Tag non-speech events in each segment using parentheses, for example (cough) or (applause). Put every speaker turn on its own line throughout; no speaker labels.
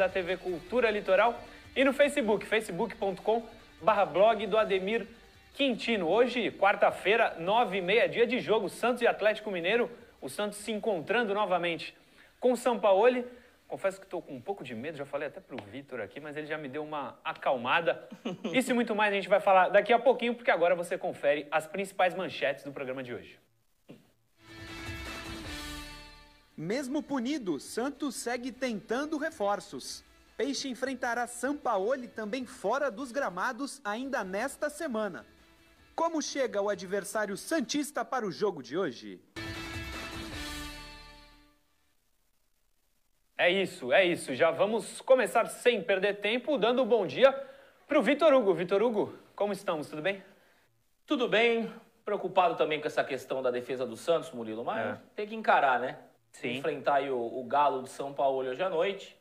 da TV Cultura Litoral e no Facebook, facebook.com barra blog do Ademir Quintino. Hoje, quarta-feira, nove e meia, dia de jogo, Santos e Atlético Mineiro. O Santos se encontrando novamente com o Sampaoli. Confesso que estou com um pouco de medo, já falei até para o Vitor aqui, mas ele já me deu uma acalmada. Isso (laughs) e muito mais a gente vai falar daqui a pouquinho, porque agora você confere as principais manchetes do programa de hoje.
Mesmo punido, Santos segue tentando reforços. Peixe enfrentará Sampaoli também fora dos gramados ainda nesta semana. Como chega o adversário Santista para o jogo de hoje?
É isso, é isso. Já vamos começar sem perder tempo, dando um bom dia para o Vitor Hugo. Vitor Hugo, como estamos? Tudo bem?
Tudo bem. Preocupado também com essa questão da defesa do Santos, Murilo, mas é. tem que encarar, né? Sim. Enfrentar o, o Galo de São Paulo hoje à noite.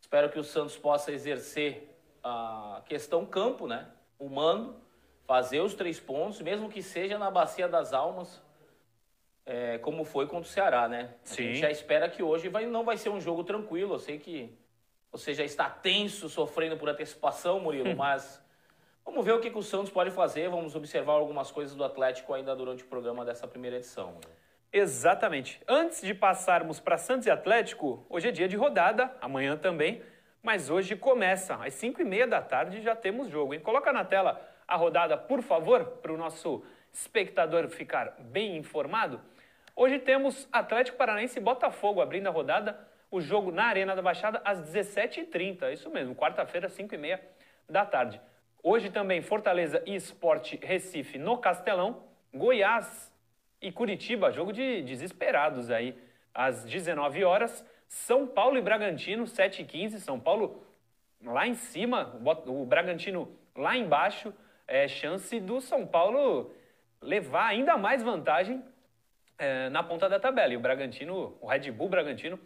Espero que o Santos possa exercer a questão campo, né? O mando, fazer os três pontos, mesmo que seja na Bacia das Almas, é, como foi contra o Ceará, né? A Sim. gente já espera que hoje vai, não vai ser um jogo tranquilo. Eu sei que você já está tenso, sofrendo por antecipação, Murilo, (laughs) mas vamos ver o que, que o Santos pode fazer. Vamos observar algumas coisas do Atlético ainda durante o programa dessa primeira edição. Murilo.
Exatamente. Antes de passarmos para Santos e Atlético, hoje é dia de rodada, amanhã também, mas hoje começa. Às 5 e meia da tarde já temos jogo, hein? Coloca na tela a rodada, por favor, para o nosso espectador ficar bem informado. Hoje temos Atlético Paranaense e Botafogo abrindo a rodada, o jogo na Arena da Baixada às 17h30, isso mesmo, quarta-feira, 5 e meia da tarde. Hoje também Fortaleza e Esporte Recife no Castelão, Goiás e Curitiba, jogo de desesperados aí, às 19 horas. São Paulo e Bragantino, 7 e 15 São Paulo lá em cima, o Bragantino lá embaixo. É chance do São Paulo levar ainda mais vantagem é, na ponta da tabela. E o Bragantino, o Red Bull Bragantino,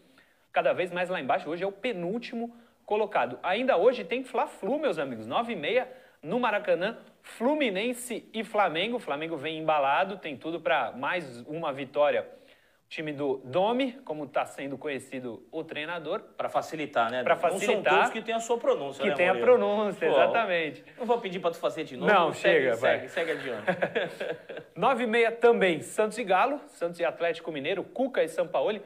cada vez mais lá embaixo. Hoje é o penúltimo colocado. Ainda hoje tem Fla-Flu, meus amigos, 9 e meia no Maracanã. Fluminense e Flamengo. O Flamengo vem embalado, tem tudo para mais uma vitória. O time do Domi, como está sendo conhecido o treinador.
Para facilitar, né?
Para facilitar.
Não são todos que tem a sua pronúncia,
Que
né,
tem a pronúncia, Pô, exatamente.
Não vou pedir para tu fazer de novo.
Não,
segue,
chega,
segue,
vai.
Segue, adiante. (laughs)
Nove e meia também, Santos e Galo. Santos e Atlético Mineiro, Cuca e Sampaoli.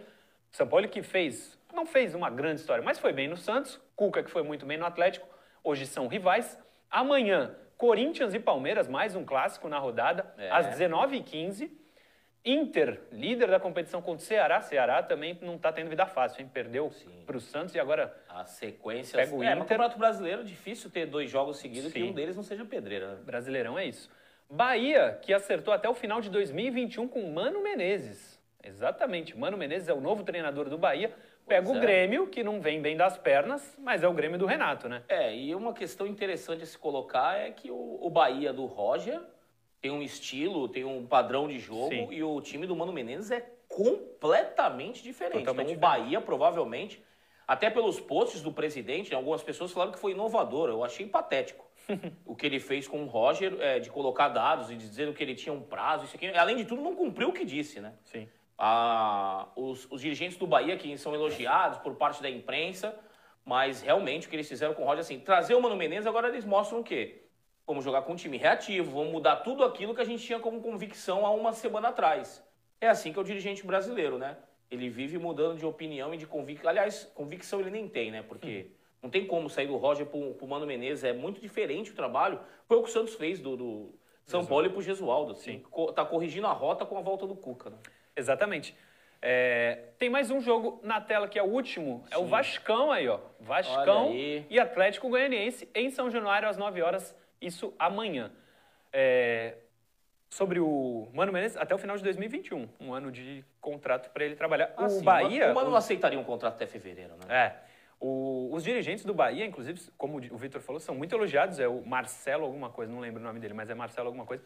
Sampaoli que fez, não fez uma grande história, mas foi bem no Santos. Cuca que foi muito bem no Atlético. Hoje são rivais. Amanhã, Corinthians e Palmeiras, mais um clássico na rodada, é. às 19h15. Inter, líder da competição contra o Ceará. Ceará também não está tendo vida fácil, hein? Perdeu para o Santos e agora.
A sequência.
Pega o
é,
Inter.
no Campeonato Brasileiro, difícil ter dois jogos seguidos
Sim.
que um deles não seja pedreira. Né?
Brasileirão é isso. Bahia, que acertou até o final de 2021 com Mano Menezes. Exatamente. Mano Menezes é o novo treinador do Bahia. Pega
Pois
o
é.
Grêmio, que não vem bem das pernas, mas é o Grêmio do Renato, né?
É, e uma questão interessante a se colocar é que o, o Bahia do Roger tem um estilo, tem um padrão de jogo
Sim.
e o time do Mano Menezes é completamente diferente.
Totalmente
então o Bahia provavelmente, até pelos posts do presidente, né, algumas pessoas falaram que foi inovador. Eu achei patético. (laughs) o que ele fez com o Roger, é, de colocar dados e dizer que ele tinha um prazo, isso aqui. Além de tudo, não cumpriu o que disse, né?
Sim.
Ah, os, os dirigentes do Bahia que são elogiados por parte da imprensa, mas realmente o que eles fizeram com o Roger, assim, trazer o Mano Menezes, agora eles mostram o quê? Vamos jogar com um time reativo, vamos mudar tudo aquilo que a gente tinha como convicção há uma semana atrás. É assim que é o dirigente brasileiro, né? Ele vive mudando de opinião e de convicção. Aliás, convicção ele nem tem, né? Porque não tem como sair do Roger pro, pro Mano Menezes, é muito diferente o trabalho. Foi o que o Santos fez do, do São Paulo e pro Gesualdo, assim. Co- Tá corrigindo a rota com a volta do Cuca, né?
Exatamente. É, tem mais um jogo na tela que é o último. É o
Sim.
Vascão aí, ó. Vascão e Atlético Goianiense em São Januário às 9 horas. Isso amanhã. É, sobre o Mano Menezes, até o final de 2021. Um ano de contrato para ele trabalhar. o
Assim,
Bahia.
O Mano não aceitaria um contrato até fevereiro, né?
É. O- os dirigentes do Bahia, inclusive, como o Vitor falou, são muito elogiados. É o Marcelo alguma coisa, não lembro o nome dele, mas é Marcelo alguma coisa.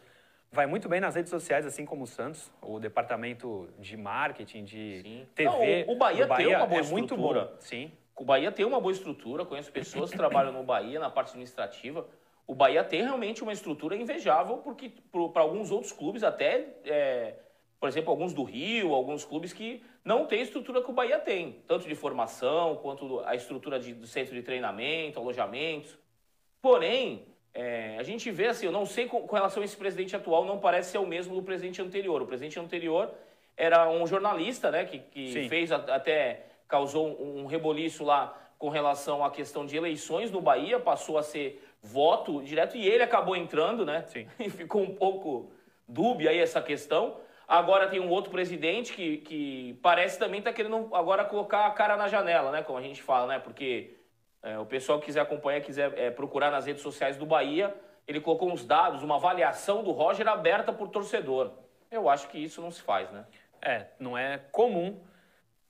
Vai muito bem nas redes sociais, assim como o Santos, o departamento de marketing, de
Sim.
TV.
Não, o- o Bahia
do
tem uma boa
é muito
estrutura.
bom. Sim.
O Bahia tem uma boa estrutura, conheço pessoas que trabalham no Bahia na parte administrativa. O Bahia tem realmente uma estrutura invejável, porque para alguns outros clubes até é, por exemplo, alguns do Rio, alguns clubes que não têm a estrutura que o Bahia tem, tanto de formação quanto a estrutura de, do centro de treinamento, alojamentos. Porém, é, a gente vê assim, eu não sei com, com, relação a esse presidente atual, não parece ser o mesmo do presidente anterior. O presidente anterior era um jornalista, né, que, que fez a, até causou um, um reboliço lá com relação à questão de eleições no Bahia, passou a ser voto direto e ele acabou entrando, né?
Sim. (laughs)
E ficou um pouco dúbia aí essa questão. Agora tem um outro presidente que, que parece também estar tá querendo agora colocar a cara na janela, né? Como a gente fala, né? Porque é, o pessoal que quiser acompanhar, quiser é, procurar nas redes sociais do Bahia, ele colocou uns dados, uma avaliação do Roger aberta por torcedor. Eu acho que isso não se faz, né?
É, não é comum,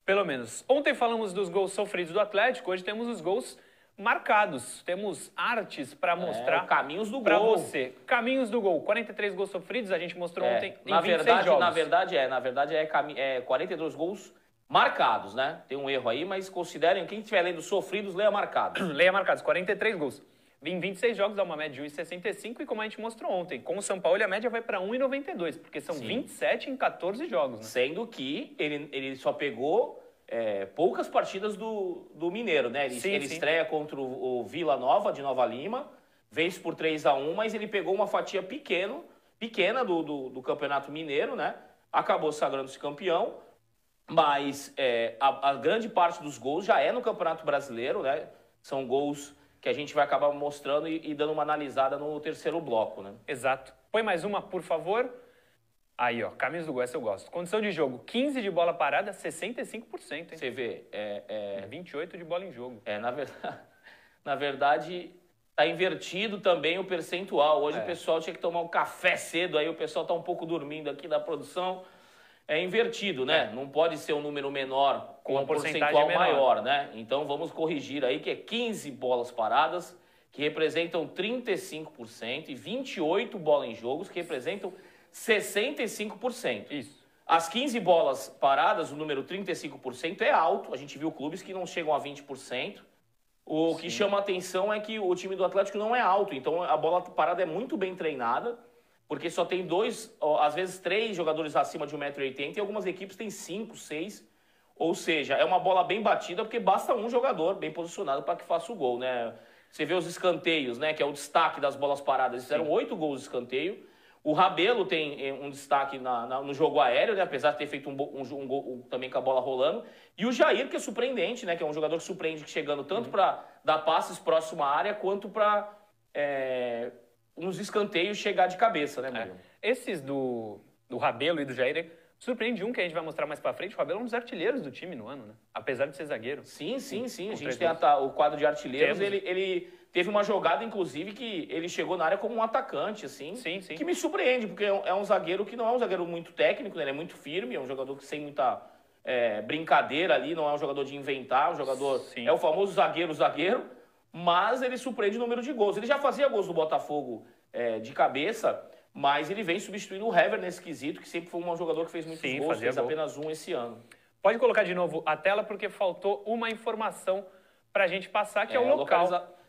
pelo menos. Ontem falamos dos gols sofridos do Atlético, hoje temos os gols marcados. Temos artes para é, mostrar. É,
caminhos do
pra
gol.
você. Caminhos do gol. 43 gols sofridos, a gente mostrou
é,
ontem
na
em 26
verdade,
jogos.
Na verdade é, na verdade é, é 42 gols marcados, né? Tem um erro aí, mas considerem, quem estiver lendo sofridos, leia marcados. (clears throat)
leia marcados, 43 gols. Em 26 jogos dá uma média de 1,65 e como a gente mostrou ontem, com o São Paulo a média vai para 1,92, porque são Sim. 27 em 14 jogos. Né?
Sendo que ele, ele só pegou é, poucas partidas do, do Mineiro, né? Ele, sim, ele sim. estreia contra o, o, Vila Nova de Nova Lima, vence por 3 a 1 mas ele pegou uma fatia pequeno, pequena do, do, do Campeonato Mineiro, né? Acabou sagrando-se campeão, mas é, a, a, grande parte dos gols já é no Campeonato Brasileiro, né? São gols que a gente vai acabar mostrando e, e dando uma analisada no terceiro bloco, né?
Exato. Põe mais uma, por favor. Aí, ó, caminhos do gol, essa eu gosto. Condição de jogo, 15 de bola parada, 65%, hein?
Você vê, é, é...
28 de bola em jogo.
É, na verdade, (laughs) na verdade, tá invertido também o percentual. Hoje é. o pessoal tinha que tomar um café cedo, aí o pessoal tá um pouco dormindo aqui da produção. É invertido, né? É. Não pode ser um número menor com um percentual menor. maior, né? Então vamos corrigir aí que é 15 bolas paradas, que representam 35%, e 28 bolas em jogos, que representam 65%.
Isso.
As 15 bolas paradas, o número 35% é alto. A gente viu clubes que não chegam a 20%. O Sim. que chama a atenção é que o time do Atlético não é alto. Então a bola parada é muito bem treinada, porque só tem dois, às vezes três jogadores acima de 1,80m e algumas equipes têm cinco, seis. Ou seja, é uma bola bem batida porque basta um jogador bem posicionado para que faça o gol, né? Você vê os escanteios, né? Que é o destaque das bolas paradas. Eles fizeram oito gols de escanteio. O Rabelo tem eh, um destaque na, na, no jogo aéreo, né? apesar de ter feito um, um, um gol também com a bola rolando. E o Jair, que é surpreendente, né? que é um jogador que surpreende chegando tanto uhum. para dar passes próximo à área, quanto para é, uns escanteios chegar de cabeça. Né,
é. Esses do, do Rabelo e do Jair, surpreende um que a gente vai mostrar mais para frente. O Rabelo é um dos artilheiros do time no ano, né? apesar de ser zagueiro.
Sim, sim, sim. A gente tem a, o quadro de artilheiros, ele, ele Teve uma jogada, inclusive, que ele chegou na área como um atacante, assim.
Sim, sim.
Que me surpreende, porque é um, é um zagueiro que não é um zagueiro muito técnico, né? ele é muito firme, é um jogador que sem muita é, brincadeira ali, não é um jogador de inventar, é um jogador. Sim. É o famoso zagueiro-zagueiro, mas ele surpreende o número de gols. Ele já fazia gols no Botafogo é, de cabeça, mas ele vem substituindo o Hever nesse quesito, que sempre foi um jogador que fez muitos sim, gols, fez gol. apenas um esse ano.
Pode colocar de novo a tela, porque faltou uma informação para a gente passar, que é, é o local. Localiza...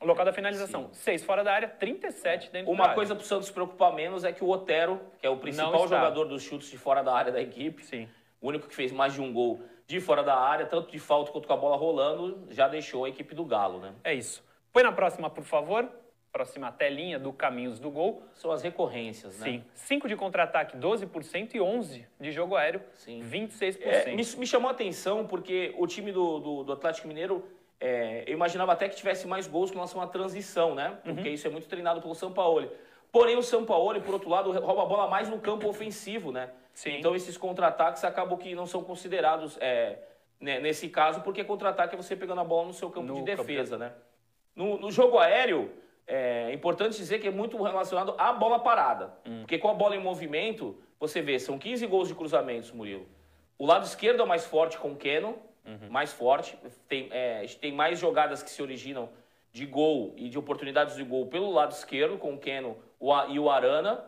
O local da finalização, Sim. seis fora da área, 37 dentro
Uma da coisa para o Santos preocupar menos é que o Otero, que é o principal jogador dos chutes de fora da área da equipe,
Sim.
o único que fez mais de um gol de fora da área, tanto de falta quanto com a bola rolando, já deixou a equipe do Galo, né?
É isso. Põe na próxima, por favor. Próxima telinha do Caminhos do Gol.
São as recorrências, né?
Sim. 5 de contra-ataque, 12% e 11 de jogo aéreo, Sim. 26%.
É, me, me, chamou a atenção porque o time do, do, do Atlético Mineiro é, eu imaginava até que tivesse mais gols com relação à transição, né? Porque uhum. isso é muito treinado pelo São Paulo. Porém, o São Paulo, por outro lado, rouba a bola mais no campo ofensivo, né?
Sim.
Então, esses contra-ataques acabam que não são considerados é, né, nesse caso, porque contra-ataque é você pegando a bola no seu campo no de defesa, né? No, no, jogo aéreo, é importante dizer que é muito relacionado à bola parada. Hum. Porque com a bola em movimento, você vê, são 15 gols de cruzamentos, Murilo. O lado esquerdo é o mais forte com o Keno, uhum. mais forte. Tem, é, tem mais jogadas que se originam de gol e de oportunidades de gol pelo lado esquerdo, com o Keno e o Arana.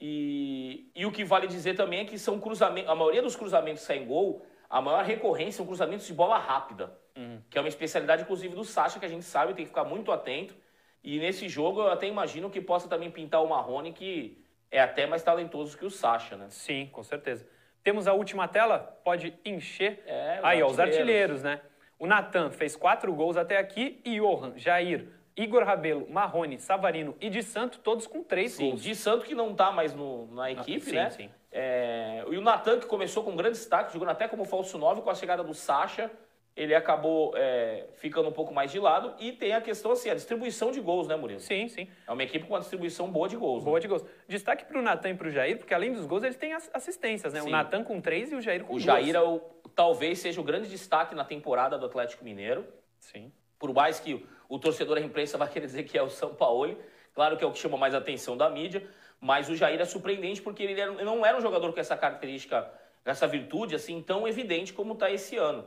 E, e o que vale dizer também é que são cruzamentos, a maioria dos cruzamentos sem gol, a maior recorrência são cruzamentos de bola rápida, uhum. que é uma especialidade, inclusive, do Sacha, que a gente sabe, tem que ficar muito atento. E nesse jogo eu até imagino que possa também pintar o Marrone, que é até mais talentoso que o Sacha, né?
Sim, com certeza. Temos a última tela, pode encher.
É,
Aí, ó, os
artilheiros.
artilheiros, né? O Natan fez quatro gols até aqui e Johan, Jair, Igor Rabelo, Marrone, Savarino e de Santo, todos com três
Sim,
gols.
de Santo que não tá mais no, na equipe,
sim,
né?
sim.
É, e o Natan, que começou com grande destaque, jogando até como falso 9, com a chegada do Sacha, ele acabou é, ficando um pouco mais de lado. E tem a questão, assim, a distribuição de gols, né, Murilo?
Sim, sim.
É uma equipe com uma distribuição boa de gols. né?
Boa de gols. Destaque para o Natan e para o Jair, porque além dos gols, eles têm as- assistências, né?
Sim.
O Natan com três e o Jair com
O
duas.
Jair é o, talvez seja o grande destaque na temporada do Atlético Mineiro.
Sim.
Por mais que o torcedor da imprensa vai querer dizer que é o São Paulo, claro que é o que chama mais atenção da mídia, mas o Jair é surpreendente porque ele, não era um jogador com essa característica, essa virtude assim tão evidente como está esse ano.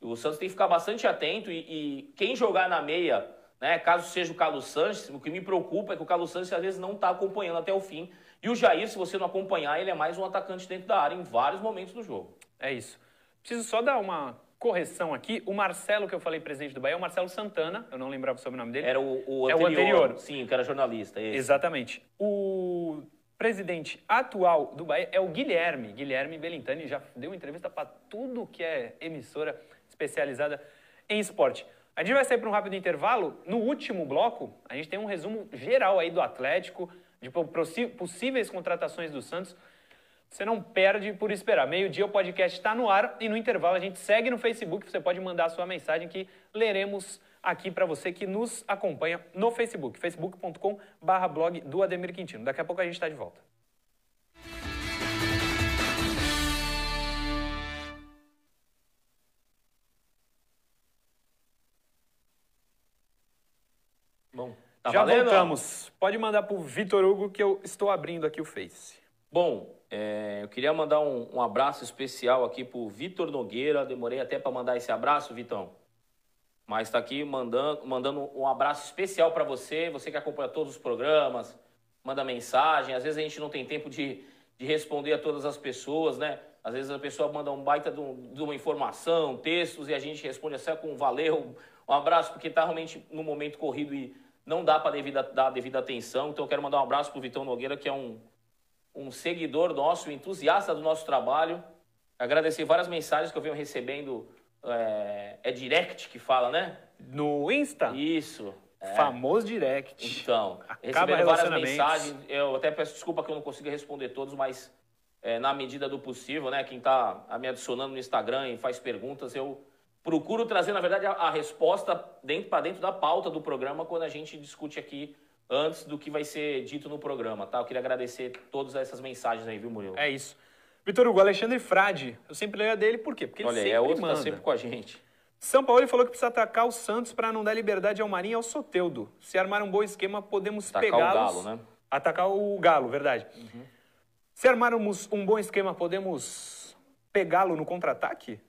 O Santos tem que ficar bastante atento e, e quem jogar na meia, né, caso seja o Carlos Sanches, o que me preocupa é que o Carlos Sanches às vezes não está acompanhando até o fim. E o Jair, se você não acompanhar, ele é mais um atacante dentro da área em vários momentos do jogo.
É isso. Preciso só dar uma correção aqui. O Marcelo, que eu falei presidente do Bahia, é o Marcelo Santana. Eu não lembrava o sobrenome dele.
Era o, o
É o
anterior.
anterior.
Sim, que era jornalista. esse.
Exatamente. O presidente atual do Bahia é o Guilherme. Guilherme Belintani já deu entrevista para tudo que é emissora especializada em esporte. A gente vai sair para um rápido intervalo. No último bloco, a gente tem um resumo geral aí do Atlético, de possíveis contratações do Santos. Você não perde por esperar. Meio-dia o podcast está no ar e no intervalo a gente segue no Facebook. Você pode mandar a sua mensagem que leremos aqui para você que nos acompanha no Facebook. facebook.com barra blog do Ademir Quintino. Daqui a pouco a gente está de volta.
Bom, tá
Já
valendo?
voltamos. Pode mandar para o Vitor Hugo que eu estou abrindo aqui o Face.
Bom, é, eu queria mandar um, um abraço especial aqui pro Vitor Nogueira. Demorei até para mandar esse abraço, Vitão. Mas está aqui mandando, mandando um abraço especial para você, você que acompanha todos os programas, manda mensagem. Às vezes a gente não tem tempo de, de responder a todas as pessoas, né? Às vezes a pessoa manda um baita de, um- de uma informação, textos, e a gente responde só com um valeu, um abraço, porque está realmente no momento corrido e não dá para dar devida atenção. Então eu quero mandar um abraço pro Vitão Nogueira, que é um, um seguidor nosso, um entusiasta do nosso trabalho. Agradecer várias mensagens que eu venho recebendo. É, é direct que fala, né?
No Insta,
Isso. é.
famoso direct.
Então, recebendo várias mensagens. Eu até peço desculpa que eu não consiga responder todos, mas é, na medida do possível, né? Quem está me adicionando no Instagram e faz perguntas, eu procuro trazer, na verdade, a, a resposta dentro, para dentro da pauta do programa quando a gente discute aqui antes do que vai ser dito no programa, tá? Eu queria agradecer todas essas mensagens aí, viu, Murilo?
É isso. Vitor Hugo, Alexandre Frade. Eu sempre leio a dele, por quê? Porque ele
Olha, aí,
sempre
é outro que
manda.
tá sempre com a gente.
São Paulo falou que precisa atacar o Santos para não dar liberdade ao Marinho e ao Soteudo. Se armar um bom esquema, podemos
Atacar o
pegá-los.
Galo, né?
Atacar o Galo, verdade. Se armarmos um bom esquema, podemos pegá-lo no contra-ataque?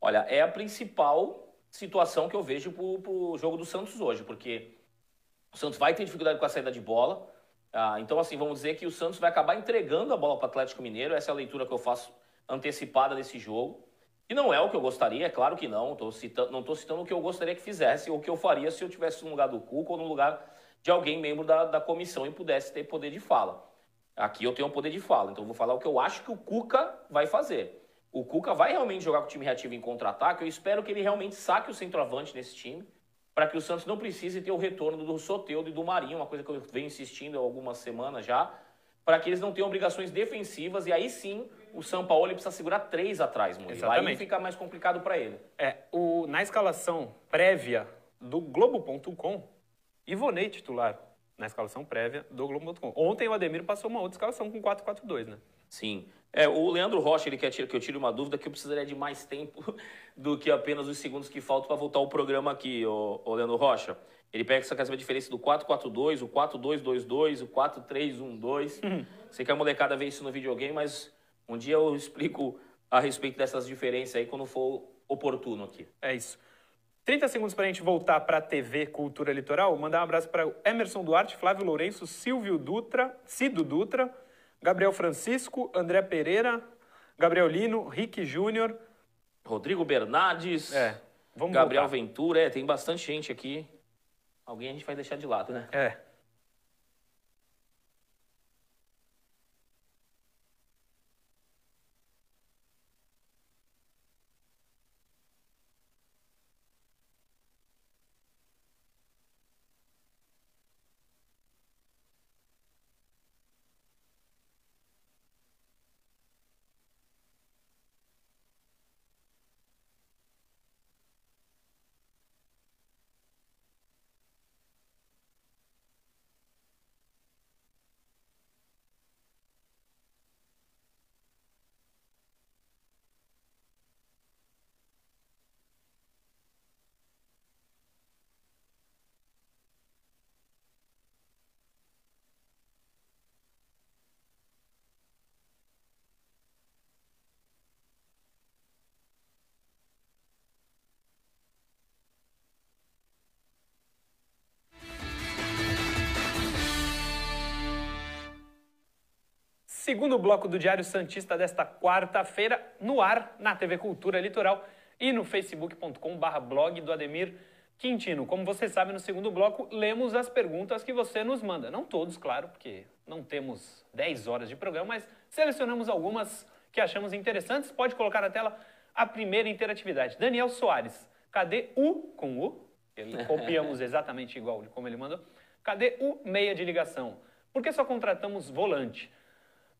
Olha, é a principal situação que eu vejo pro, pro jogo do Santos hoje, porque o Santos vai ter dificuldade com a saída de bola. Ah, então, assim, vamos dizer que o Santos vai acabar entregando a bola para o Atlético Mineiro. Essa é a leitura que eu faço antecipada desse jogo. E não é o que eu gostaria, é claro que não. Tô citando, não estou citando o que eu gostaria que fizesse ou o que eu faria se eu tivesse no lugar do Cuca ou no lugar de alguém membro da, da comissão e pudesse ter poder de fala. Aqui eu tenho um poder de fala, então eu vou falar o que eu acho que o Cuca vai fazer. O Cuca vai realmente jogar com o time reativo em contra-ataque. Eu espero que ele realmente saque o centroavante nesse time, para que o Santos não precise ter o retorno do Soteudo e do Marinho, uma coisa que eu venho insistindo há algumas semanas já, para que eles não tenham obrigações defensivas e aí sim o São Paulo precisa segurar três atrás, Murilo. Aí
Exatamente.
fica mais complicado para ele.
É, o, na escalação prévia do Globo.com, Ivonei titular. Na escalação prévia do Globo.com. Ontem o Ademir passou uma outra escalação com 4-4-2, né?
Sim. É, o Leandro Rocha, ele quer que eu tire uma dúvida que eu precisaria de mais tempo (laughs) do que apenas os segundos que faltam para voltar o programa aqui, ô, ô Leandro Rocha. Ele pega essa quer saber a diferença do 4-4-2, o 4-2-2-2, o 4-3-1-2. Sei que a molecada vê isso no videogame, mas um dia eu (laughs) explico a respeito dessas diferenças aí quando for oportuno aqui.
É isso. 30 segundos para a gente voltar para a TV Cultura Litoral. Mandar um abraço para Emerson Duarte, Flávio Lourenço, Silvio Dutra, Cido Dutra, Gabriel Francisco, André Pereira, Gabriel Lino, Rick Júnior.
Rodrigo Bernardes,
É,
Gabriel
voltar.
Ventura, é, tem bastante gente aqui. Alguém a gente vai deixar de lado, né?
É. Segundo bloco do Diário Santista desta quarta-feira, no ar, na TV Cultura Litoral e no facebook.com.br blog do Ademir Quintino. Como você sabe, no segundo bloco, lemos as perguntas que você nos manda. Não todos, claro, porque não temos 10 horas de programa, mas selecionamos algumas que achamos interessantes. Pode colocar na tela a primeira interatividade. Daniel Soares, cadê o com o? Ele (laughs) copiamos exatamente igual como ele mandou. Cadê o meia de ligação? Por que só contratamos volante?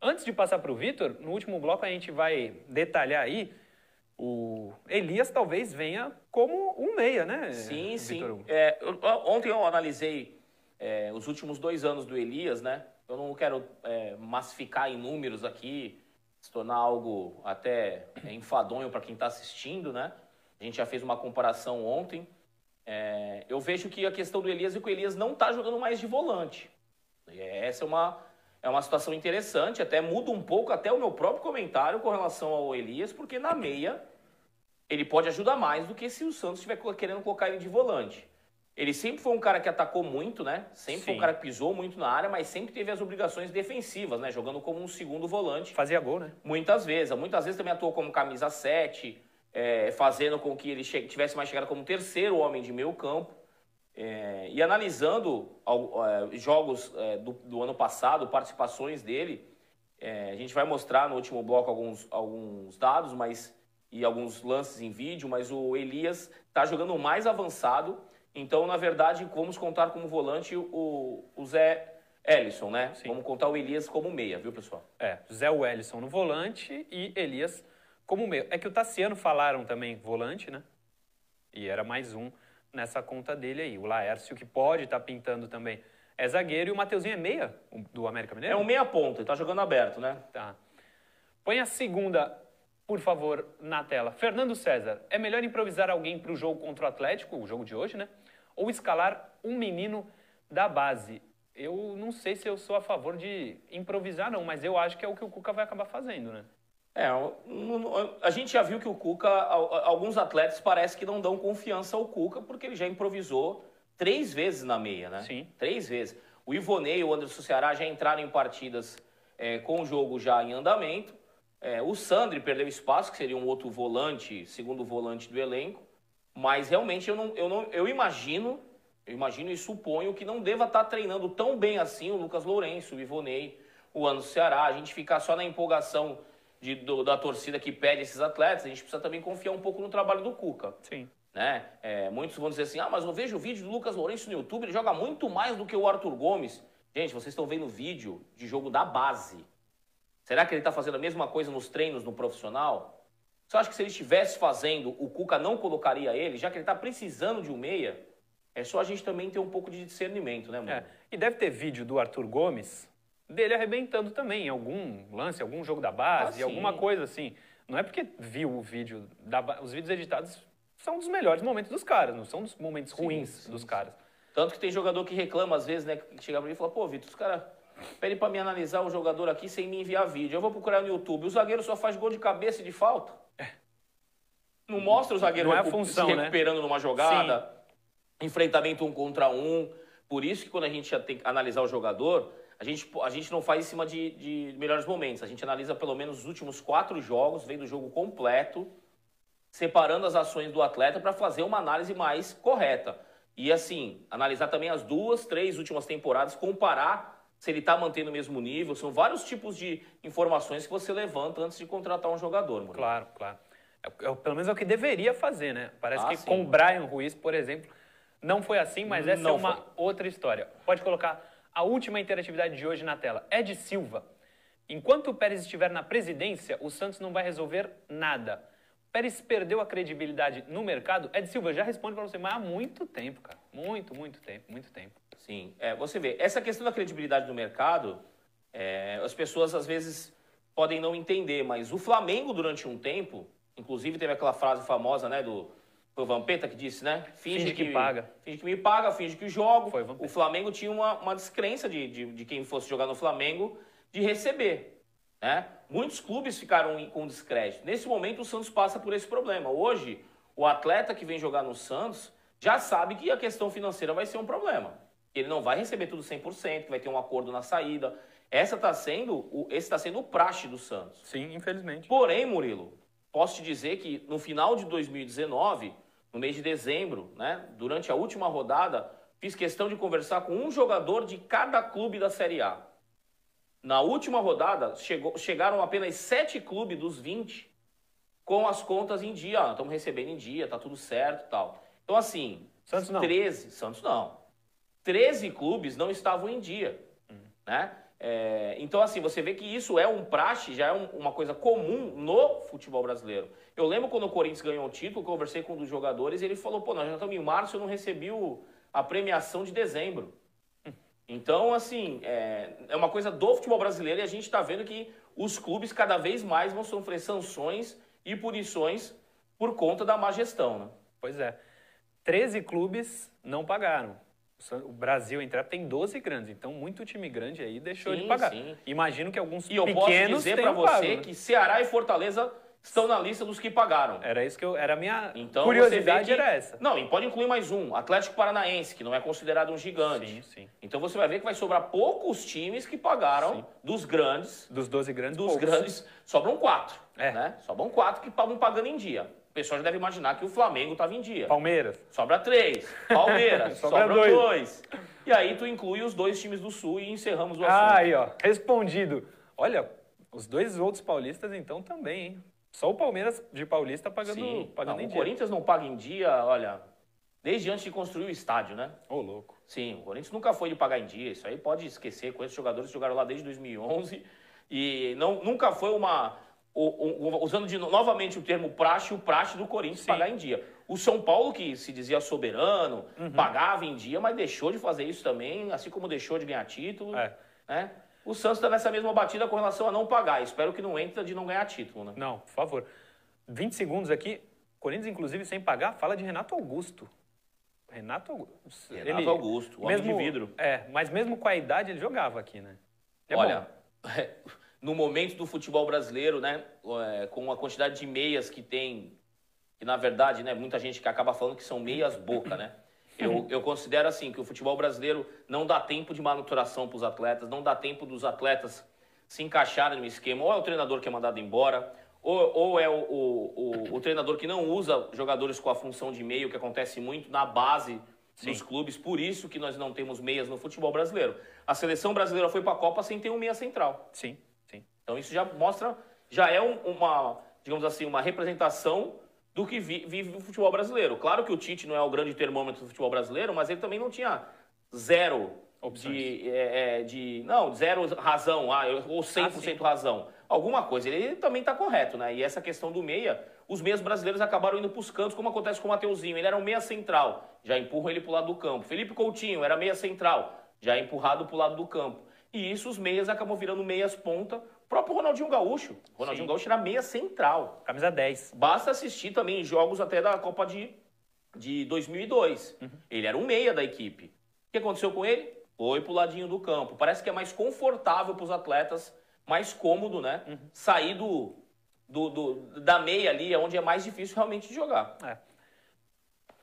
Antes de passar para o Vitor, no último bloco a gente vai detalhar aí o Elias talvez venha como um meia, né?
Sim, sim. É, eu, ontem eu analisei é, os últimos dois anos do Elias, né? Eu não quero é, massificar em números aqui, se tornar algo até enfadonho para quem está assistindo, né? A gente já fez uma comparação ontem. É, eu vejo que a questão do Elias é que o Elias não está jogando mais de volante. E essa é uma, é uma situação interessante, até muda um pouco até o meu próprio comentário com relação ao Elias, porque na meia ele pode ajudar mais do que se o Santos estiver querendo colocar ele de volante. Ele sempre foi um cara que atacou muito, né? Sempre Sim. foi um cara que pisou muito na área, mas sempre teve as obrigações defensivas, né? Jogando como um segundo volante.
Fazia gol, né?
Muitas vezes. Muitas vezes também atuou como camisa 7, é, fazendo com que ele tivesse mais chegada como terceiro homem de meio campo. É, e analisando é, jogos é, do, do, ano passado, participações dele, é, a gente vai mostrar no último bloco alguns, alguns dados mas, e alguns lances em vídeo, mas o Elias está jogando mais avançado. Então, na verdade, vamos contar como volante o, o Zé Ellison, né? Sim. Vamos contar o Elias como meia, viu, pessoal?
É, Zé Wellison no volante e Elias como meia. É que o Tassiano falaram também volante, né? E era mais um nessa conta dele aí. O Laércio, que pode estar tá pintando também, é zagueiro e o Mateuzinho é meia do América Mineiro?
É um meia ponta, ele tá jogando aberto, né?
Tá. Põe a segunda, por favor, na tela. Fernando César, é melhor improvisar alguém para o jogo contra o Atlético, o jogo de hoje, né? Ou escalar um menino da base? Eu não sei se eu sou a favor de improvisar, não, mas eu acho que é o que o Cuca vai acabar fazendo, né?
É, a gente já viu que o Cuca, alguns atletas parece que não dão confiança ao Cuca, porque ele já improvisou três vezes na meia, né?
Sim.
Três vezes. O Ivonei e o Anderson Ceará já entraram em partidas é, com o jogo já em andamento. É, o Sandri perdeu espaço, que seria um outro volante, segundo volante do elenco. Mas realmente eu, não, eu, não, eu imagino, eu imagino e suponho que não deva estar treinando tão bem assim o Lucas Lourenço, o Ivonei, o Anderson Ceará. A gente ficar só na empolgação de, do, da torcida que pede esses atletas, a gente precisa também confiar um pouco no trabalho do Cuca.
Sim.
Né? É, muitos vão dizer assim, ah, mas eu vejo o vídeo do Lucas Lourenço no YouTube, ele joga muito mais do que o Arthur Gomes. Gente, vocês estão vendo vídeo de jogo da base. Será que ele está fazendo a mesma coisa nos treinos no profissional? Você acha que se ele estivesse fazendo, o Cuca não colocaria ele, já que ele está precisando de um meia? É só a gente também ter um pouco de discernimento, né, mano? É,
e deve ter vídeo do Arthur Gomes dele arrebentando também em algum lance, algum jogo da base, ah, alguma coisa assim. Não é porque viu o vídeo, da, os vídeos editados são dos melhores momentos dos caras, não são dos momentos sim, ruins sim, dos caras.
Tanto que tem jogador que reclama às vezes, né, que chega pra mim e fala, pô, Vitor, os caras pedem pra me analisar o jogador aqui sem me enviar vídeo. Eu vou procurar no YouTube, o zagueiro só faz gol de cabeça e de falta. É. Não mostra o zagueiro
não é função,
se né? recuperando né? numa jogada, sim. enfrentamento um contra um. Por isso que quando a gente já tem que analisar o jogador, a gente, a gente não faz em cima de, de melhores momentos. A gente analisa pelo menos os últimos quatro jogos, vendo o jogo completo, separando as ações do atleta para fazer uma análise mais correta. E assim, analisar também as duas, três últimas temporadas, comparar se ele está mantendo o mesmo nível. São vários tipos de informações que você levanta antes de contratar um jogador. Murilo.
Claro, claro. É, é, pelo menos é o que deveria fazer, né? Parece ah, que sim. com o Brian Ruiz, por exemplo, não foi assim, mas essa é não é uma foi. outra história. Pode colocar a última interatividade de hoje na tela. Ed Silva. Enquanto o Pérez estiver na presidência, o Santos não vai resolver nada. Pérez perdeu a credibilidade no mercado? Ed Silva já responde para você, mas há muito tempo, cara. Muito, muito tempo, muito tempo.
Sim, é, você vê, essa questão da credibilidade no mercado, é, as pessoas às vezes podem não entender, mas o Flamengo durante um tempo, inclusive teve aquela frase famosa, né, do foi o Vampeta que disse, né?
Finge, finge que, que, paga.
Finge que me paga, finge que jogo. Foi o, Flamengo tinha uma, uma descrença de, de, de, quem fosse jogar no Flamengo de receber. Né? Muitos clubes ficaram com descrédito. Nesse momento, o Santos passa por esse problema. Hoje, o atleta que vem jogar no Santos já sabe que a questão financeira vai ser um problema. Ele não vai receber tudo 100%, que vai ter um acordo na saída. Essa tá sendo, o, esse está sendo o praxe do Santos.
Sim, infelizmente.
Porém, Murilo, posso te dizer que no final de 2019, no mês de dezembro, né, durante a última rodada, fiz questão de conversar com um jogador de cada clube da Série A. Na última rodada, chegou, chegaram apenas sete clubes dos 20 com as contas em dia. Ah, estamos recebendo em dia, tá tudo certo e tal. Então, assim,
Santos não.
13, Santos não. 13 clubes não estavam em dia. Hum. Né? É, então, assim, você vê que isso é um praxe, já é um, uma coisa comum no futebol brasileiro. Eu lembro quando o Corinthians ganhou o título, conversei com um dos jogadores e ele falou: pô, nós já estamos em março, eu não recebi o, a premiação de dezembro. Então, assim, é, é uma coisa do futebol brasileiro e a gente está vendo que os clubes cada vez mais vão sofrer sanções e punições por conta da má gestão. Né?
Pois é. 13 clubes não pagaram. O Brasil, entre tem 12 grandes, então muito time grande aí deixou
sim,
de pagar.
Sim.
Imagino que alguns
e eu
pequenos
posso dizer para você
pago, né?
que Ceará e Fortaleza estão na lista dos que pagaram.
Era isso que eu, era a minha
então,
curiosidade
que,
era essa.
Não, e pode incluir mais um, Atlético Paranaense, que não é considerado um gigante.
Sim, sim.
Então você vai ver que vai sobrar poucos times que pagaram sim. dos grandes.
Dos 12 grandes,
Dos
poucos.
grandes, sobram quatro.
É.
Né? Sobram quatro que estavam pagando em dia. O pessoal já deve imaginar que o Flamengo estava em dia.
Palmeiras.
Sobra três. Palmeiras. (laughs)
Sobra dois.
dois. E aí tu inclui os dois times do Sul e encerramos o assunto.
Ah, aí, ó. Respondido. Olha, os dois outros paulistas, então, também, hein? Só o Palmeiras de Paulista pagando,
Sim.
pagando
não,
em
o
dia.
Corinthians não paga em dia, olha, desde antes de construir o estádio, né?
Ô, louco.
Sim, o Corinthians nunca foi de pagar em dia. Isso aí pode esquecer. Com esses jogadores que jogaram lá desde 2011 e não, nunca foi uma o, o, usando de, novamente o termo praxe, o praxe do Corinthians
Sim.
pagar em dia. O São Paulo, que se dizia soberano,
Uhum.
pagava em dia, mas deixou de fazer isso também, assim como deixou de ganhar título.
É.
Né? O Santos está nessa mesma batida com relação a não pagar. Espero que não entre de não ganhar título. Né?
Não, por favor. 20 segundos aqui. Corinthians, inclusive, sem pagar, fala de Renato Augusto. Renato Augusto.
Renato Augusto, o homem de vidro.
É, mas mesmo com a idade, ele jogava aqui, né? É
Olha, (laughs) no momento do futebol brasileiro, né, é, com a quantidade de meias que tem, que na verdade, né, muita gente que acaba falando que são meias boca, né? Eu, eu considero assim que o futebol brasileiro não dá tempo de manutenção para os atletas, não dá tempo dos atletas se encaixarem no esquema. Ou é o treinador que é mandado embora, ou, ou é o, o, o, o treinador que não usa jogadores com a função de meio, que acontece muito na base dos clubes. Por isso que nós não temos meias no futebol brasileiro. A seleção brasileira foi para a Copa sem ter um meia central.
Sim, sim.
Então isso já mostra, já é um- uma, digamos assim, uma representação do que vi- vive o futebol brasileiro. Claro que o Tite não é o grande termômetro do futebol brasileiro, mas ele também não tinha zero
Opções.
de, é, é, de não zero razão, ah, ou 100% razão. Alguma coisa. Ele também está correto, né? E essa questão do meia, os meias brasileiros acabaram indo para os cantos, como acontece com o Mateuzinho. Ele era um meia central, já empurram ele para o lado do campo. Felipe Coutinho era meia central, já empurrado para o lado do campo. E isso os meias acabam virando meias ponta. O próprio Ronaldinho Gaúcho. Ronaldinho
Sim.
Gaúcho era meia central.
Camisa 10.
Basta assistir também jogos até da Copa de, de 2002. Ele era um meia da equipe. O que aconteceu com ele? Foi pro ladinho do campo. Parece que é mais confortável para os atletas, mais cômodo, né? Sair do, do, do- da meia ali, é onde é mais difícil realmente de jogar.
É.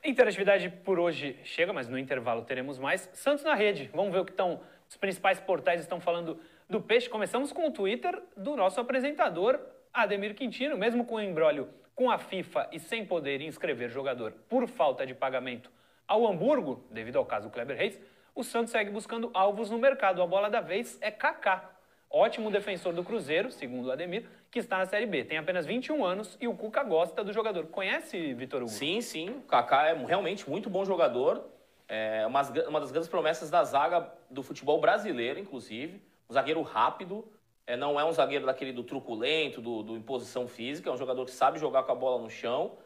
Interatividade por hoje chega, mas no intervalo teremos mais. Santos na rede. Vamos ver o que estão. Os principais portais estão falando do peixe. Começamos com o Twitter do nosso apresentador, Ademir Quintino, mesmo com o embrólio com a FIFA e sem poder inscrever jogador por falta de pagamento ao Hamburgo, devido ao caso Kleber Reis, o Santos segue buscando alvos no mercado. A bola da vez é Kaká. Ótimo defensor do Cruzeiro, segundo o Ademir, que está na Série B. Tem apenas 21 anos e o Cuca gosta do jogador. Conhece, Vitor Hugo?
Sim, sim. Kaká é realmente muito bom jogador. É uma das grandes promessas da zaga do futebol brasileiro, inclusive. Um zagueiro rápido. É, não é um zagueiro daquele do truculento, do, do imposição física. É um jogador que sabe jogar com a bola no chão.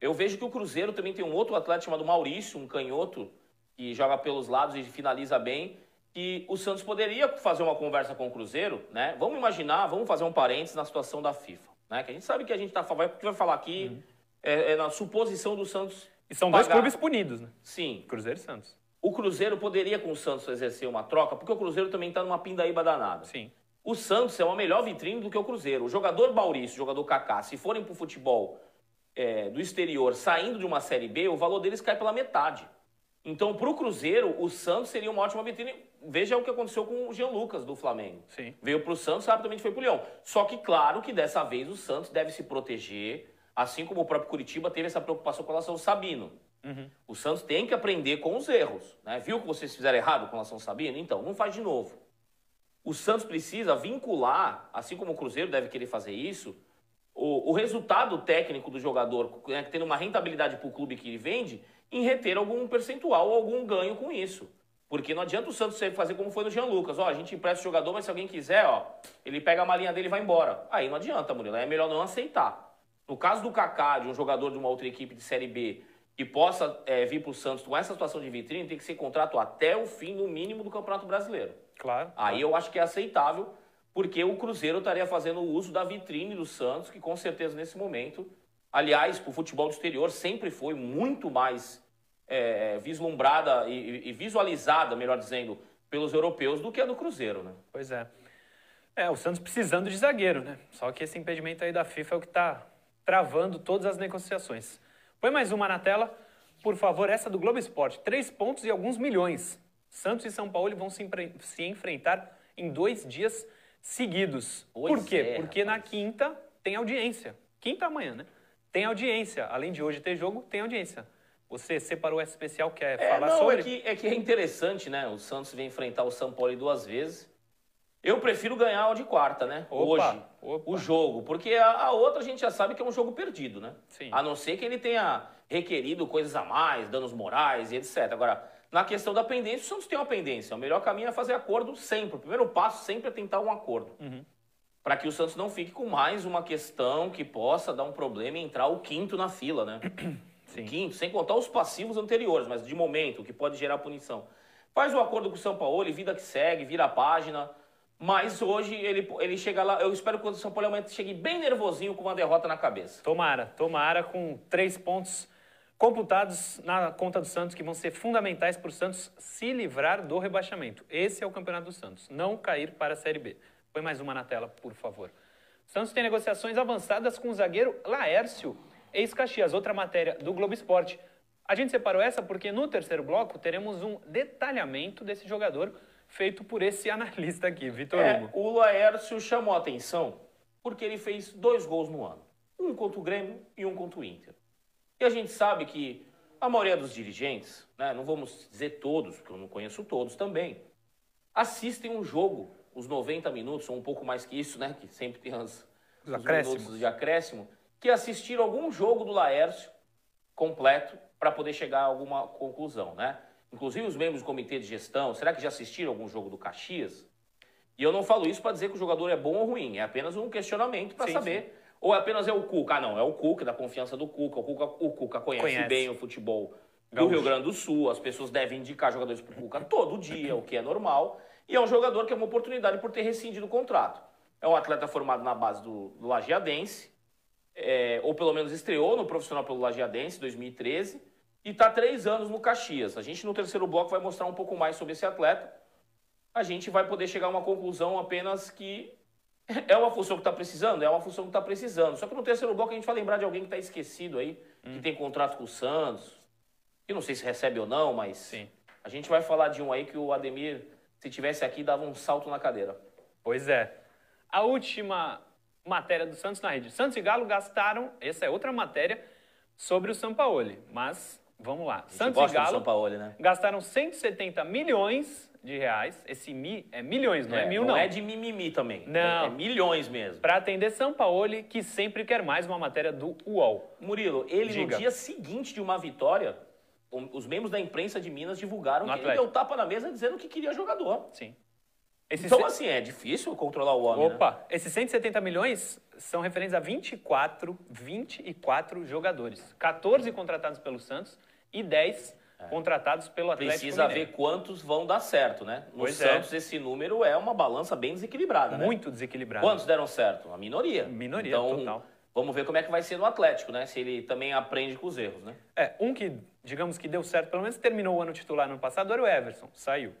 Eu vejo que o Cruzeiro também tem um outro atleta chamado Maurício, um canhoto, que joga pelos lados e finaliza bem. E o Santos poderia fazer uma conversa com o Cruzeiro, né? Vamos imaginar, vamos fazer um parênteses na situação da FIFA, né? Que a gente sabe que a gente tá, vai, que vai falar aqui é, é na suposição do Santos.
E são dois
pagar.
clubes punidos, né?
Sim.
Cruzeiro e Santos.
O Cruzeiro poderia com o Santos exercer uma troca, porque o Cruzeiro também está numa pindaíba danada.
Sim.
O Santos é uma melhor vitrine do que o Cruzeiro. O jogador Maurício, o jogador Kaká, se forem para o futebol é, do exterior saindo de uma Série B, o valor deles cai pela metade. Então, para o Cruzeiro, o Santos seria uma ótima vitrine. Veja o que aconteceu com o Jean Lucas do Flamengo.
Sim.
Veio para o Santos, rapidamente foi para o Leão. Só que, claro, que dessa vez o Santos deve se proteger, assim como o próprio Curitiba teve essa preocupação com relação ao Sabino. Uhum. O Santos tem que aprender com os erros. Né? Viu que vocês fizeram errado com relação ao Sabino? Então, não faz de novo. O Santos precisa vincular, assim como o Cruzeiro deve querer fazer isso, o, o resultado técnico do jogador, né, tendo uma rentabilidade para o clube que ele vende, em reter algum percentual ou algum ganho com isso. Porque não adianta o Santos fazer como foi no Jean Lucas. Ó, a gente empresta o jogador, mas se alguém quiser, ó, ele pega a malinha dele e vai embora. Aí não adianta, Murilo. É melhor não aceitar. No caso do Kaká, de um jogador de uma outra equipe de Série B, que possa é, vir para o Santos com essa situação de vitrine, tem que ser contrato até o fim, no mínimo, do Campeonato Brasileiro.
Claro.
Aí eu acho que é aceitável, porque o Cruzeiro estaria fazendo uso da vitrine do Santos, que com certeza nesse momento, aliás, para o futebol do exterior sempre foi muito mais é, vislumbrada e, e, visualizada, melhor dizendo, pelos europeus do que a do Cruzeiro, né?
Pois é. É, o Santos precisando de zagueiro, né? Só que esse impedimento aí da FIFA é o que está travando todas as negociações. Põe mais uma na tela, por favor, essa do Globo Esporte. Três pontos e alguns milhões. Santos e São Paulo vão se, se enfrentar em dois dias seguidos.
Pois
por quê?
É,
Porque
rapaz.
na quinta tem audiência. Quinta amanhã, né? Tem audiência. Além de hoje ter jogo, tem audiência. Você separou essa especial, quer
é,
falar
não,
sobre?
É que, é que é interessante, né? O Santos vem enfrentar o São Paulo duas vezes. Eu prefiro ganhar o de quarta, né?
Opa,
Hoje,
opa.
o jogo. Porque a, a, outra a gente já sabe que é um jogo perdido, né?
Sim.
A não ser que ele tenha requerido coisas a mais, danos morais e etc. Agora, na questão da pendência, o Santos tem uma pendência. O melhor caminho é fazer acordo sempre. O primeiro passo sempre é tentar um acordo.
Uhum.
Para que o Santos não fique com mais uma questão que possa dar um problema e entrar o quinto na fila, né? (coughs)
Sim.
Quinto, sem contar os passivos anteriores, mas de momento, que pode gerar punição. Faz o acordo com o São Paulo, vida que segue, vira a página. Mas hoje ele, ele chega lá. Eu espero que o São Paulo chegue bem nervosinho com uma derrota na cabeça.
Tomara, tomara, com três pontos computados na conta do Santos que vão ser fundamentais para o Santos se livrar do rebaixamento. Esse é o campeonato do Santos, não cair para a Série B. Põe mais uma na tela, por favor. O Santos tem negociações avançadas com o zagueiro Laércio, ex-Caxias, outra matéria do Globo Esporte. A gente separou essa porque no terceiro bloco teremos um detalhamento desse jogador feito por esse analista aqui, Vitor
é,
Hugo.
O Laércio chamou a atenção porque ele fez dois gols no ano. Um contra o Grêmio e um contra o Inter. E a gente sabe que a maioria dos dirigentes, né, não vamos dizer todos, porque eu não conheço todos também, assistem um jogo, os 90 minutos, ou um pouco mais que isso, né, que sempre tem os,
os acréscimos
de acréscimo, que assistiram algum jogo do Laércio completo para poder chegar a alguma conclusão, né? Inclusive os membros do comitê de gestão, será que já assistiram algum jogo do Caxias? E eu não falo isso para dizer que o jogador é bom ou ruim, é apenas um questionamento para saber. Sim. Ou apenas é o Cuca? Ah, não, é o Cuca, da confiança do Cuca. O Cuca, o Cuca conhece, conhece. bem o futebol do Rio Grande do Sul. As pessoas devem indicar jogadores para o Cuca todo dia, o que é normal. E é um jogador que é uma oportunidade por ter rescindido o contrato. É um atleta formado na base do, do Lajeadense, é, ou pelo menos estreou no profissional pelo Lajeadense, 2013, e está três anos no Caxias. A gente no terceiro bloco vai mostrar um pouco mais sobre esse atleta. A gente vai poder chegar a uma conclusão apenas que (laughs) é uma função que está precisando, é uma função que está precisando. Só que no terceiro bloco a gente vai lembrar de alguém que está esquecido aí, hum. que tem contrato com o Santos, que não sei se recebe ou não, mas
Sim.
a gente vai falar de um aí que o Ademir, se tivesse aqui, dava um salto na cadeira.
Pois é. A última matéria do Santos na rede. Santos e Galo gastaram, essa é outra matéria, sobre o Sampaoli. Mas, vamos lá. Santos e Galo
Sampaoli, né?
gastaram 170 milhões de reais. Esse mi é milhões, não é, é mil, não.
Não é de mimimi também.
Não.
É, é milhões mesmo.
Para atender São Paulo, que sempre quer mais uma matéria do UOL.
Murilo, ele
Diga.
no dia seguinte de uma vitória, os membros da imprensa de Minas divulgaram
No
que ele
Atlético.
deu tapa na mesa dizendo que queria jogador.
Sim. Esse
Então,
ce-
assim, é difícil controlar o homem, né?
Opa, esses 170 milhões são referentes a 24, 24 jogadores. 14 contratados pelo Santos e 10 contratados pelo Atlético
Precisa
Mineiro.
ver quantos vão dar certo, né? No
Pois é.
Santos, esse número é uma balança bem desequilibrada, né?
Muito desequilibrado.
Quantos deram certo? A minoria.
Minoria,
então,
total.
Vamos ver como é que vai ser no Atlético, né? Se ele também aprende com os erros, né?
É, um que, digamos que deu certo, pelo menos terminou o ano titular no ano passado, era o Everson, saiu.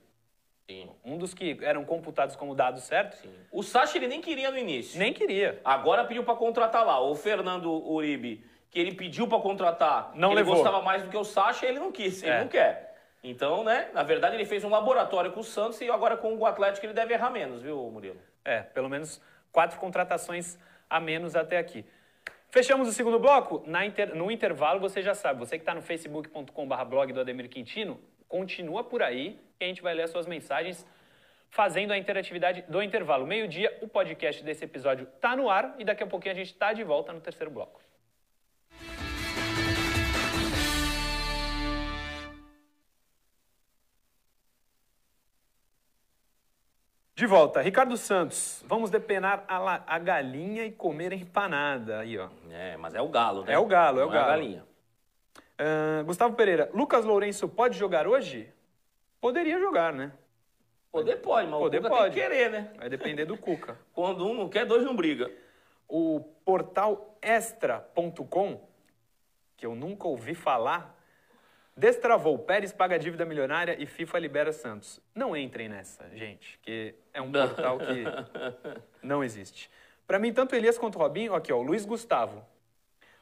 Sim.
Um dos que eram computados como dado certo,
sim. O Sacha ele nem queria no início.
nem queria.
Agora pediu pra contratar lá. O Fernando Uribe, que ele pediu pra contratar,
Não
ele
levou.
gostava mais do que o Sacha, ele não quis, ele
É.
não quer. Então, né, na verdade ele fez um laboratório com o Santos e agora com o Atlético ele deve errar menos, viu, Murilo?
É, pelo menos quatro contratações a menos até aqui. Fechamos o segundo bloco. Inter... No intervalo, você já sabe, você que está no facebook.com.br blog do Ademir Quintino, continua por aí e a gente vai ler as suas mensagens fazendo a interatividade do intervalo. Meio-dia, o podcast desse episódio está no ar e daqui a pouquinho a gente está de volta no terceiro bloco. De volta, Ricardo Santos, vamos depenar a, a, galinha e comer empanada. Aí, ó.
É, mas é o galo, né?
É o galo, é o
Não
galo.
É a galinha.
Uh, Gustavo Pereira, Lucas Lourenço pode jogar hoje? Poderia jogar, né?
Poder pode, mas Poder o Cuca pode. tem que querer, né?
Vai depender do Cuca. (laughs)
Quando um não quer, dois não briga.
O portal extra.com, que eu nunca ouvi falar, Destravou, Pérez paga dívida milionária e FIFA libera Santos. Não entrem nessa, gente, que é um portal que (laughs) não existe. Para mim, tanto Elias quanto Robinho, aqui ó, o Luiz Gustavo.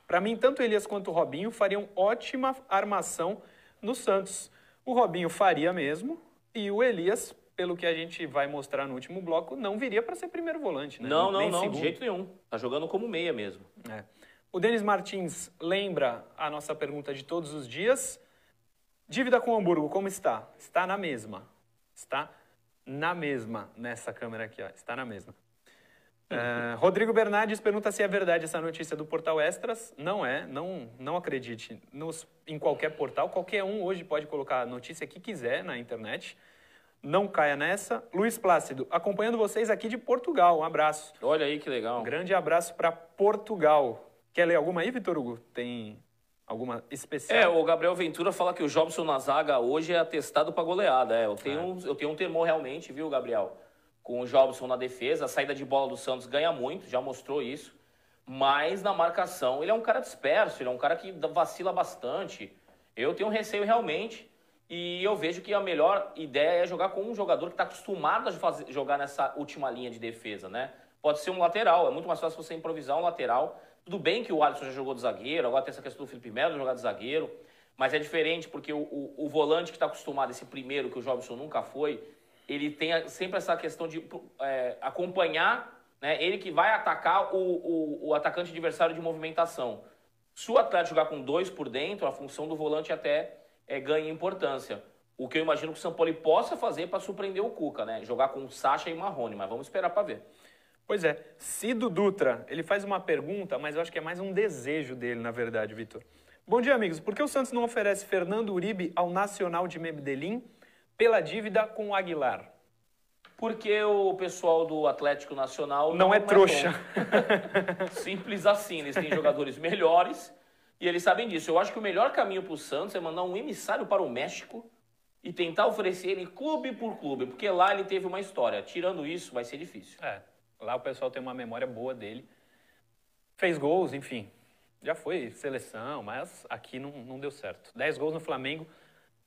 Para mim, tanto Elias quanto Robinho fariam ótima armação no Santos. O Robinho faria mesmo e o Elias, pelo que a gente vai mostrar no último bloco, não viria para ser primeiro volante, né?
Não, não, Nem não, segundo. de jeito nenhum. Tá jogando como meia mesmo.
É. O Denis Martins lembra a nossa pergunta de todos os dias. Dívida com o Hamburgo, como está? Está na mesma. Está na mesma nessa câmera aqui, ó. Está na mesma. Uh, Rodrigo Bernardes pergunta se é verdade essa notícia do Portal Extras. Não é, não, não acredite nos, em qualquer portal. Qualquer um hoje pode colocar a notícia que quiser na internet. Não caia nessa. Luiz Plácido, acompanhando vocês aqui de Portugal. Um abraço.
Olha aí que legal.
Um grande abraço para Portugal. Quer ler alguma aí, Vitor Hugo? Tem Alguma especial?
É, o Gabriel Ventura fala que o Jobson na zaga hoje é atestado para goleada. É, eu, tenho é. Eu tenho um temor realmente, viu, Gabriel? Com o Jobson na defesa, a saída de bola do Santos ganha muito, já mostrou isso. Mas na marcação, ele é um cara disperso, ele é um cara que vacila bastante. Eu tenho receio realmente. E eu vejo que a melhor ideia é jogar com um jogador que está acostumado a fazer, jogar nessa última linha de defesa, né? Pode ser um lateral, é muito mais fácil você improvisar um lateral tudo bem que o Alisson já jogou de zagueiro, agora tem essa questão do Felipe Melo jogar de zagueiro, mas é diferente porque o, o, o volante que está acostumado, esse primeiro que o Jobson nunca foi, ele tem sempre essa questão de é, acompanhar, né, ele que vai atacar o, o, o atacante adversário de movimentação. Se o atleta jogar com dois por dentro, a função do volante até é, ganha importância. O que eu imagino que o São Paulo possa fazer para surpreender o Cuca, né? Jogar com Sacha e Marrone, mas vamos esperar para ver.
Pois é, Cido Dutra, ele faz uma pergunta, mas eu acho que é mais um desejo dele, na verdade, Vitor. Bom dia, amigos. Por que o Santos não oferece Fernando Uribe ao Nacional de Medellín pela dívida com o Aguilar?
Porque o pessoal do Atlético Nacional
não, não é, é trouxa. (laughs)
Simples assim, eles têm jogadores melhores e eles sabem disso. Eu acho que o melhor caminho para o Santos é mandar um emissário para o México e tentar oferecer ele clube por clube, porque lá ele teve uma história. Tirando isso, vai ser difícil.
É. Lá o pessoal tem uma memória boa dele. Fez gols, enfim. Já foi seleção, mas aqui não, não deu certo. 10 gols no Flamengo,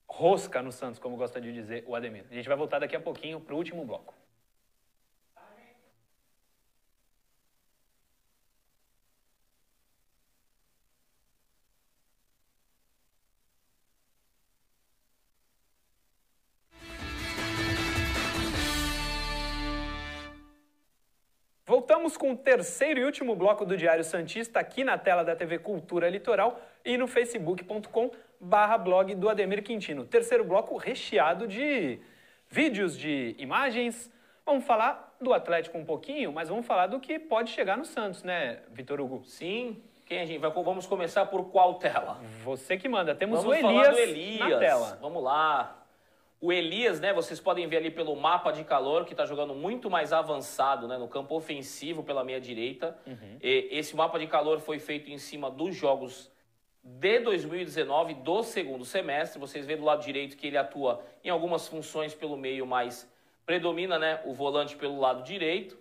rosca no Santos, como gosta de dizer o Ademir. A gente vai voltar daqui a pouquinho para o último bloco. Voltamos com o terceiro e último bloco do Diário Santista aqui na tela da TV Cultura Litoral e no facebook.com barra blog do Ademir Quintino. Terceiro bloco recheado de vídeos, de imagens. Vamos falar do Atlético um pouquinho, mas vamos falar do que pode chegar no Santos, né, Vitor Hugo?
Sim. Quem a gente vai, vamos começar por qual tela?
Você que manda. Temos
vamos
o Elias,
Elias
na tela.
Vamos lá. O Elias, né, vocês podem ver ali pelo mapa de calor que está jogando muito mais avançado né, no campo ofensivo pela meia direita. Uhum. esse mapa de calor foi feito em cima dos jogos de 2019 do segundo semestre. Vocês veem do lado direito que ele atua em algumas funções pelo meio, mas predomina né, o volante pelo lado direito.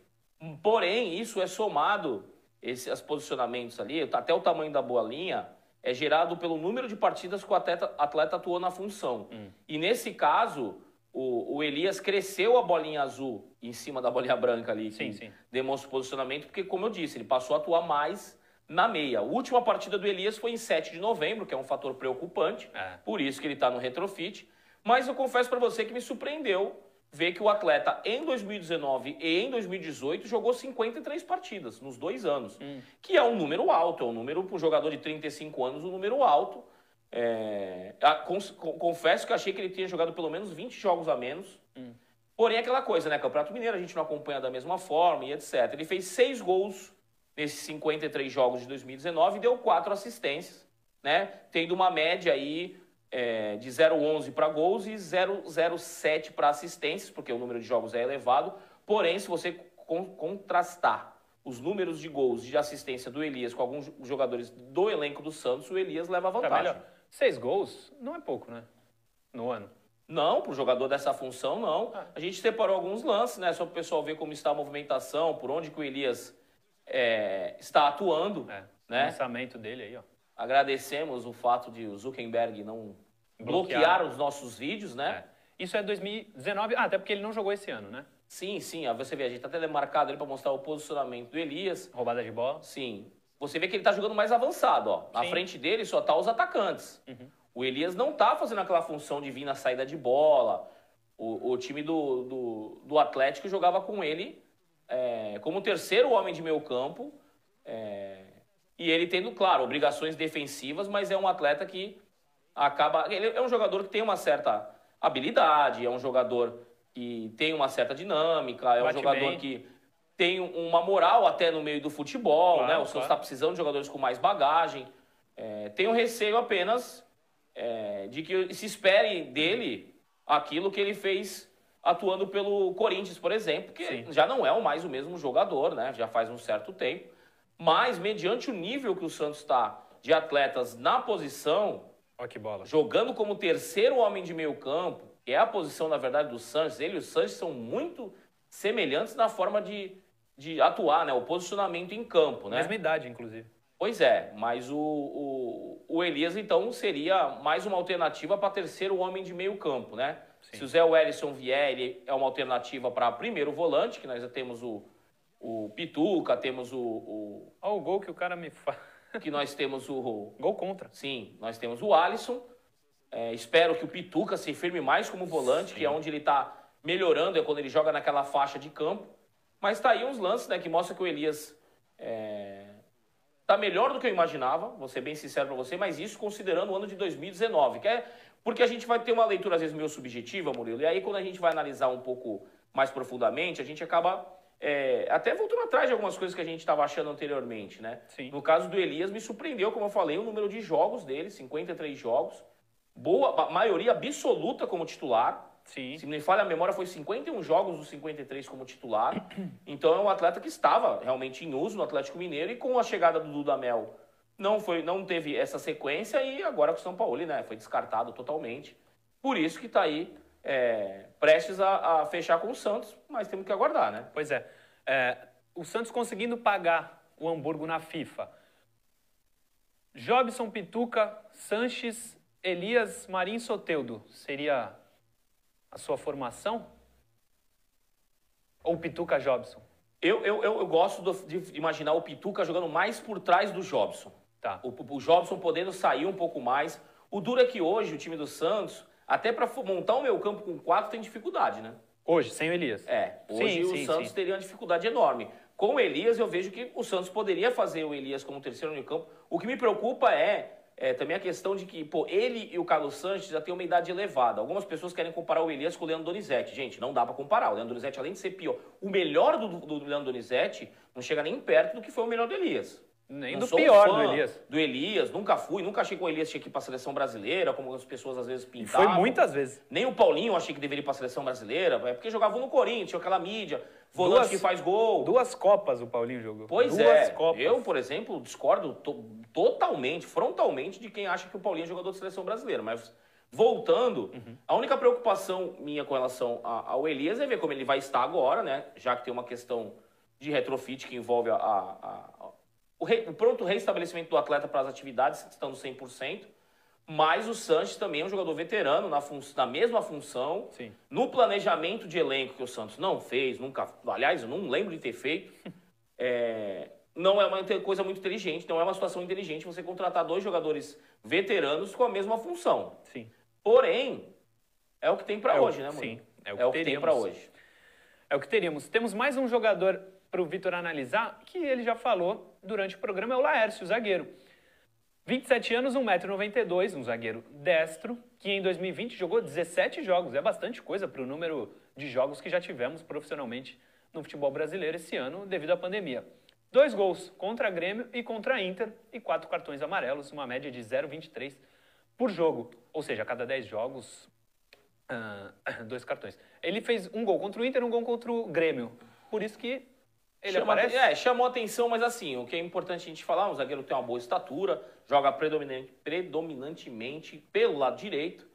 Porém, isso é somado, esses posicionamentos ali, até o tamanho da bolinha, é gerado pelo número de partidas que o atleta, atleta atuou na função. Hum. E nesse caso, o, o, Elias cresceu a bolinha azul em cima da bolinha branca ali, sim, sim. demonstra o posicionamento, porque, como eu disse, ele passou a atuar mais na meia. A última partida do Elias foi em 7 de novembro, que é um fator preocupante, é. por isso que ele está no retrofit. Mas eu confesso para você que me surpreendeu ver que o atleta em 2019 e em 2018 jogou 53 partidas nos dois anos, hum. que é um número alto, é um número para um jogador de 35 anos, um número alto. É, confesso que achei que ele tinha jogado pelo menos 20 jogos a menos. Hum. Porém, aquela coisa, né? Campeonato Mineiro a gente não acompanha da mesma forma e etc. Ele fez seis gols nesses 53 jogos de 2019 e deu quatro assistências, né? Tendo uma média aí é, de 0,11 para gols e 0,07 para assistências, porque o número de jogos é elevado. Porém, se você contrastar os números de gols e de assistência do Elias com alguns jogadores do elenco do Santos, o Elias leva tá vantagem. É
Seis gols não é pouco, né? No ano.
Não, para o jogador dessa função, não. Ah. A gente separou alguns lances, né? Só para o pessoal ver como está a movimentação, por onde que o Elias é, está atuando. É, né?
O lançamento dele aí, ó.
Agradecemos o fato de o Zuckerberg não bloquear os nossos vídeos, né?
É. Isso é 2019, ah, até porque ele não jogou esse ano, né?
Sim, sim. Você vê, a gente tá telemarcado ali para mostrar o posicionamento do Elias.
Roubada de bola.
Sim. Você vê que ele tá jogando mais avançado, ó. Na frente dele só tá os atacantes. Uhum. O Elias não tá fazendo aquela função de vir na saída de bola. O, o time do, do, do, Atlético jogava com ele é, como terceiro homem de meio campo. É, e ele tendo, claro, obrigações defensivas, mas é um atleta que acaba. Ele é um jogador que tem uma certa habilidade, é um jogador que tem uma certa dinâmica, é Bate um jogador bem. que tem uma moral até no meio do futebol, claro, né? O Santos está precisando de jogadores com mais bagagem. É, tenho receio apenas é, de que se espere dele aquilo que ele fez atuando pelo Corinthians, por exemplo, que Sim. já não é mais o mesmo jogador, né? Já faz um certo tempo. Mas, mediante o nível que o Santos está de atletas na posição. Jogando como terceiro homem de meio campo, que é a posição, na verdade, do Sanches. Ele e o Sanches são muito semelhantes na forma de, de atuar, né? O posicionamento em campo, né?
Mesma idade, inclusive.
Pois é, mas o, o, o Elias, então, seria mais uma alternativa para terceiro homem de meio campo, né? Sim. Se o Zé Wellison vier, ele é uma alternativa para primeiro volante, que nós já temos o, o Pituca, temos o... o...
Olha o gol que o cara me faz (laughs)
que nós temos o.
Gol contra.
Sim, nós temos o Alisson. É, espero que o Pituca se firme mais como volante, Sim. que é onde ele está melhorando, é quando ele joga naquela faixa de campo. Mas tá aí uns lances né, que mostram que o Elias é, tá melhor do que eu imaginava, vou ser bem sincero para você, mas isso considerando o ano de 2019, que é porque a gente vai ter uma leitura às vezes meio subjetiva, Murilo, e aí quando a gente vai analisar um pouco mais profundamente, a gente acaba é, até voltando atrás de algumas coisas que a gente estava achando anteriormente, né? Sim. No caso do Elias, me surpreendeu, como eu falei, o número de jogos dele, 53 jogos. Boa, maioria absoluta como titular. Sim. Se me falha a memória, foi 51 jogos dos 53 como titular. (clears throat) Então é um atleta que estava realmente em uso no Atlético Mineiro e com a chegada do Dudamel não foi, não teve essa sequência e agora com o São Paulo, né, foi descartado totalmente. Por isso que está aí é, prestes a, a, fechar com o Santos, mas temos que aguardar, né?
Pois é. é. O Santos conseguindo pagar o Hamburgo na FIFA. Jobson Pituca, Sanches, Elias Marim Soteudo. Seria a sua formação? Ou Pituca Jobson?
Eu, eu, eu, eu gosto de imaginar o Pituca jogando mais por trás do Jobson. Tá. O, o Jobson podendo sair um pouco mais. O duro é que hoje o time do Santos até para montar o meu campo com quatro tem dificuldade, né?
Hoje, sem o Elias.
É, hoje sim, o sim, Santos sim. teria uma dificuldade enorme. Com o Elias, eu vejo que o Santos poderia fazer o Elias como terceiro no campo. O que me preocupa é, é, também a questão de que, pô, ele e o Carlos Sanches já têm uma idade elevada. Algumas pessoas querem comparar o Elias com o Leandro Donizete. Gente, não dá para comparar. O Leandro Donizete, além de ser pior, o melhor do, do, Leandro Donizete não chega nem perto do que foi o melhor do Elias.
Nem não do pior do Elias.
Do Elias, nunca fui, nunca achei que o Elias tinha que ir para a seleção brasileira, como as pessoas às vezes pintavam.
foi muitas vezes.
Nem o Paulinho eu achei que deveria ir para a seleção brasileira, é porque jogava no Corinthians, tinha aquela mídia, volante duas, que faz gol.
Duas Copas o Paulinho jogou.
Pois
duas
é.
Copas.
Eu, por exemplo, discordo to totalmente, frontalmente de quem acha que o Paulinho é jogador de seleção brasileira, mas voltando, uhum. a única preocupação minha com relação ao Elias é ver como ele vai estar agora, né? Já que tem uma questão de retrofit que envolve a, a o, re, o pronto reestabelecimento do atleta para as atividades estando 100%, mas o Santos também é um jogador veterano na, fun na mesma função, Sim. no planejamento de elenco que o Santos não fez, nunca, aliás, eu não lembro de ter feito. (laughs) é, não é uma coisa muito inteligente, não é uma situação inteligente você contratar dois jogadores veteranos com a mesma função. Sim. Porém, É o que tem para
É
hoje, né, Murilo?
sim, é o que
é o que tem para hoje.
É o que teríamos. Temos mais um jogador para o Vitor analisar, que ele já falou durante o programa, é o Laércio, o zagueiro. 27 anos, 1,92m, um zagueiro destro, que em 2020 jogou 17 jogos. É bastante coisa para o número de jogos que já tivemos profissionalmente no futebol brasileiro esse ano, devido à pandemia. Dois gols contra Grêmio e contra Inter e quatro cartões amarelos, uma média de 0,23 por jogo. Ou seja, a cada 10 jogos, ah, (coughs) dois cartões. Ele fez um gol contra o Inter um gol contra o Grêmio. Por isso que ele
Chama-
aparece.
É, chamou atenção, mas assim, o que é importante a gente falar, um zagueiro tem uma boa estatura, joga predominante- predominantemente pelo lado direito,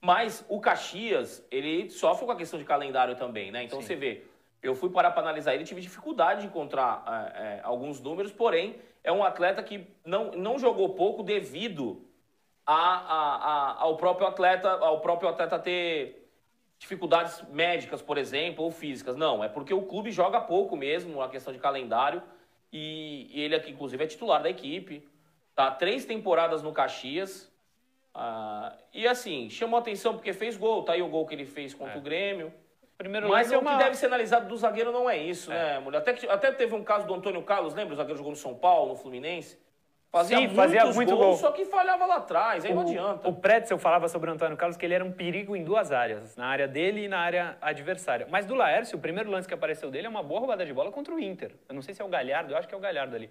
mas o Caxias, ele sofre com a questão de calendário também, né? Então
Sim.
você vê, eu fui parar para analisar ele, tive dificuldade de encontrar é, é, alguns números, porém, é um atleta que não, não jogou pouco devido a, a- a- ao próprio atleta, ao próprio atleta ter dificuldades médicas, por exemplo, ou físicas. Não, é porque o clube joga pouco mesmo, a questão de calendário. E, e ele aqui, inclusive, é titular da equipe. Tá três temporadas no Caxias. Ah, e assim, chamou atenção porque fez gol. Tá aí o gol que ele fez contra o Grêmio.
Primeiro
Mas
lance é
o
uma...
que deve ser analisado do zagueiro não é isso, né, mulher? Até, que- até teve um caso do Antônio Carlos, lembra? O zagueiro jogou no São Paulo, no Fluminense. Fazia,
Sim, fazia muito
gols,
gol.
só que falhava lá atrás, aí não
O,
adianta.
o Pretzel falava sobre o Antônio Carlos que ele era um perigo em duas áreas, na área dele e na área adversária. Mas do Laércio, o primeiro lance que apareceu dele é uma boa roubada de bola contra o Inter. Eu não sei se é o Galhardo, eu acho que é o Galhardo ali.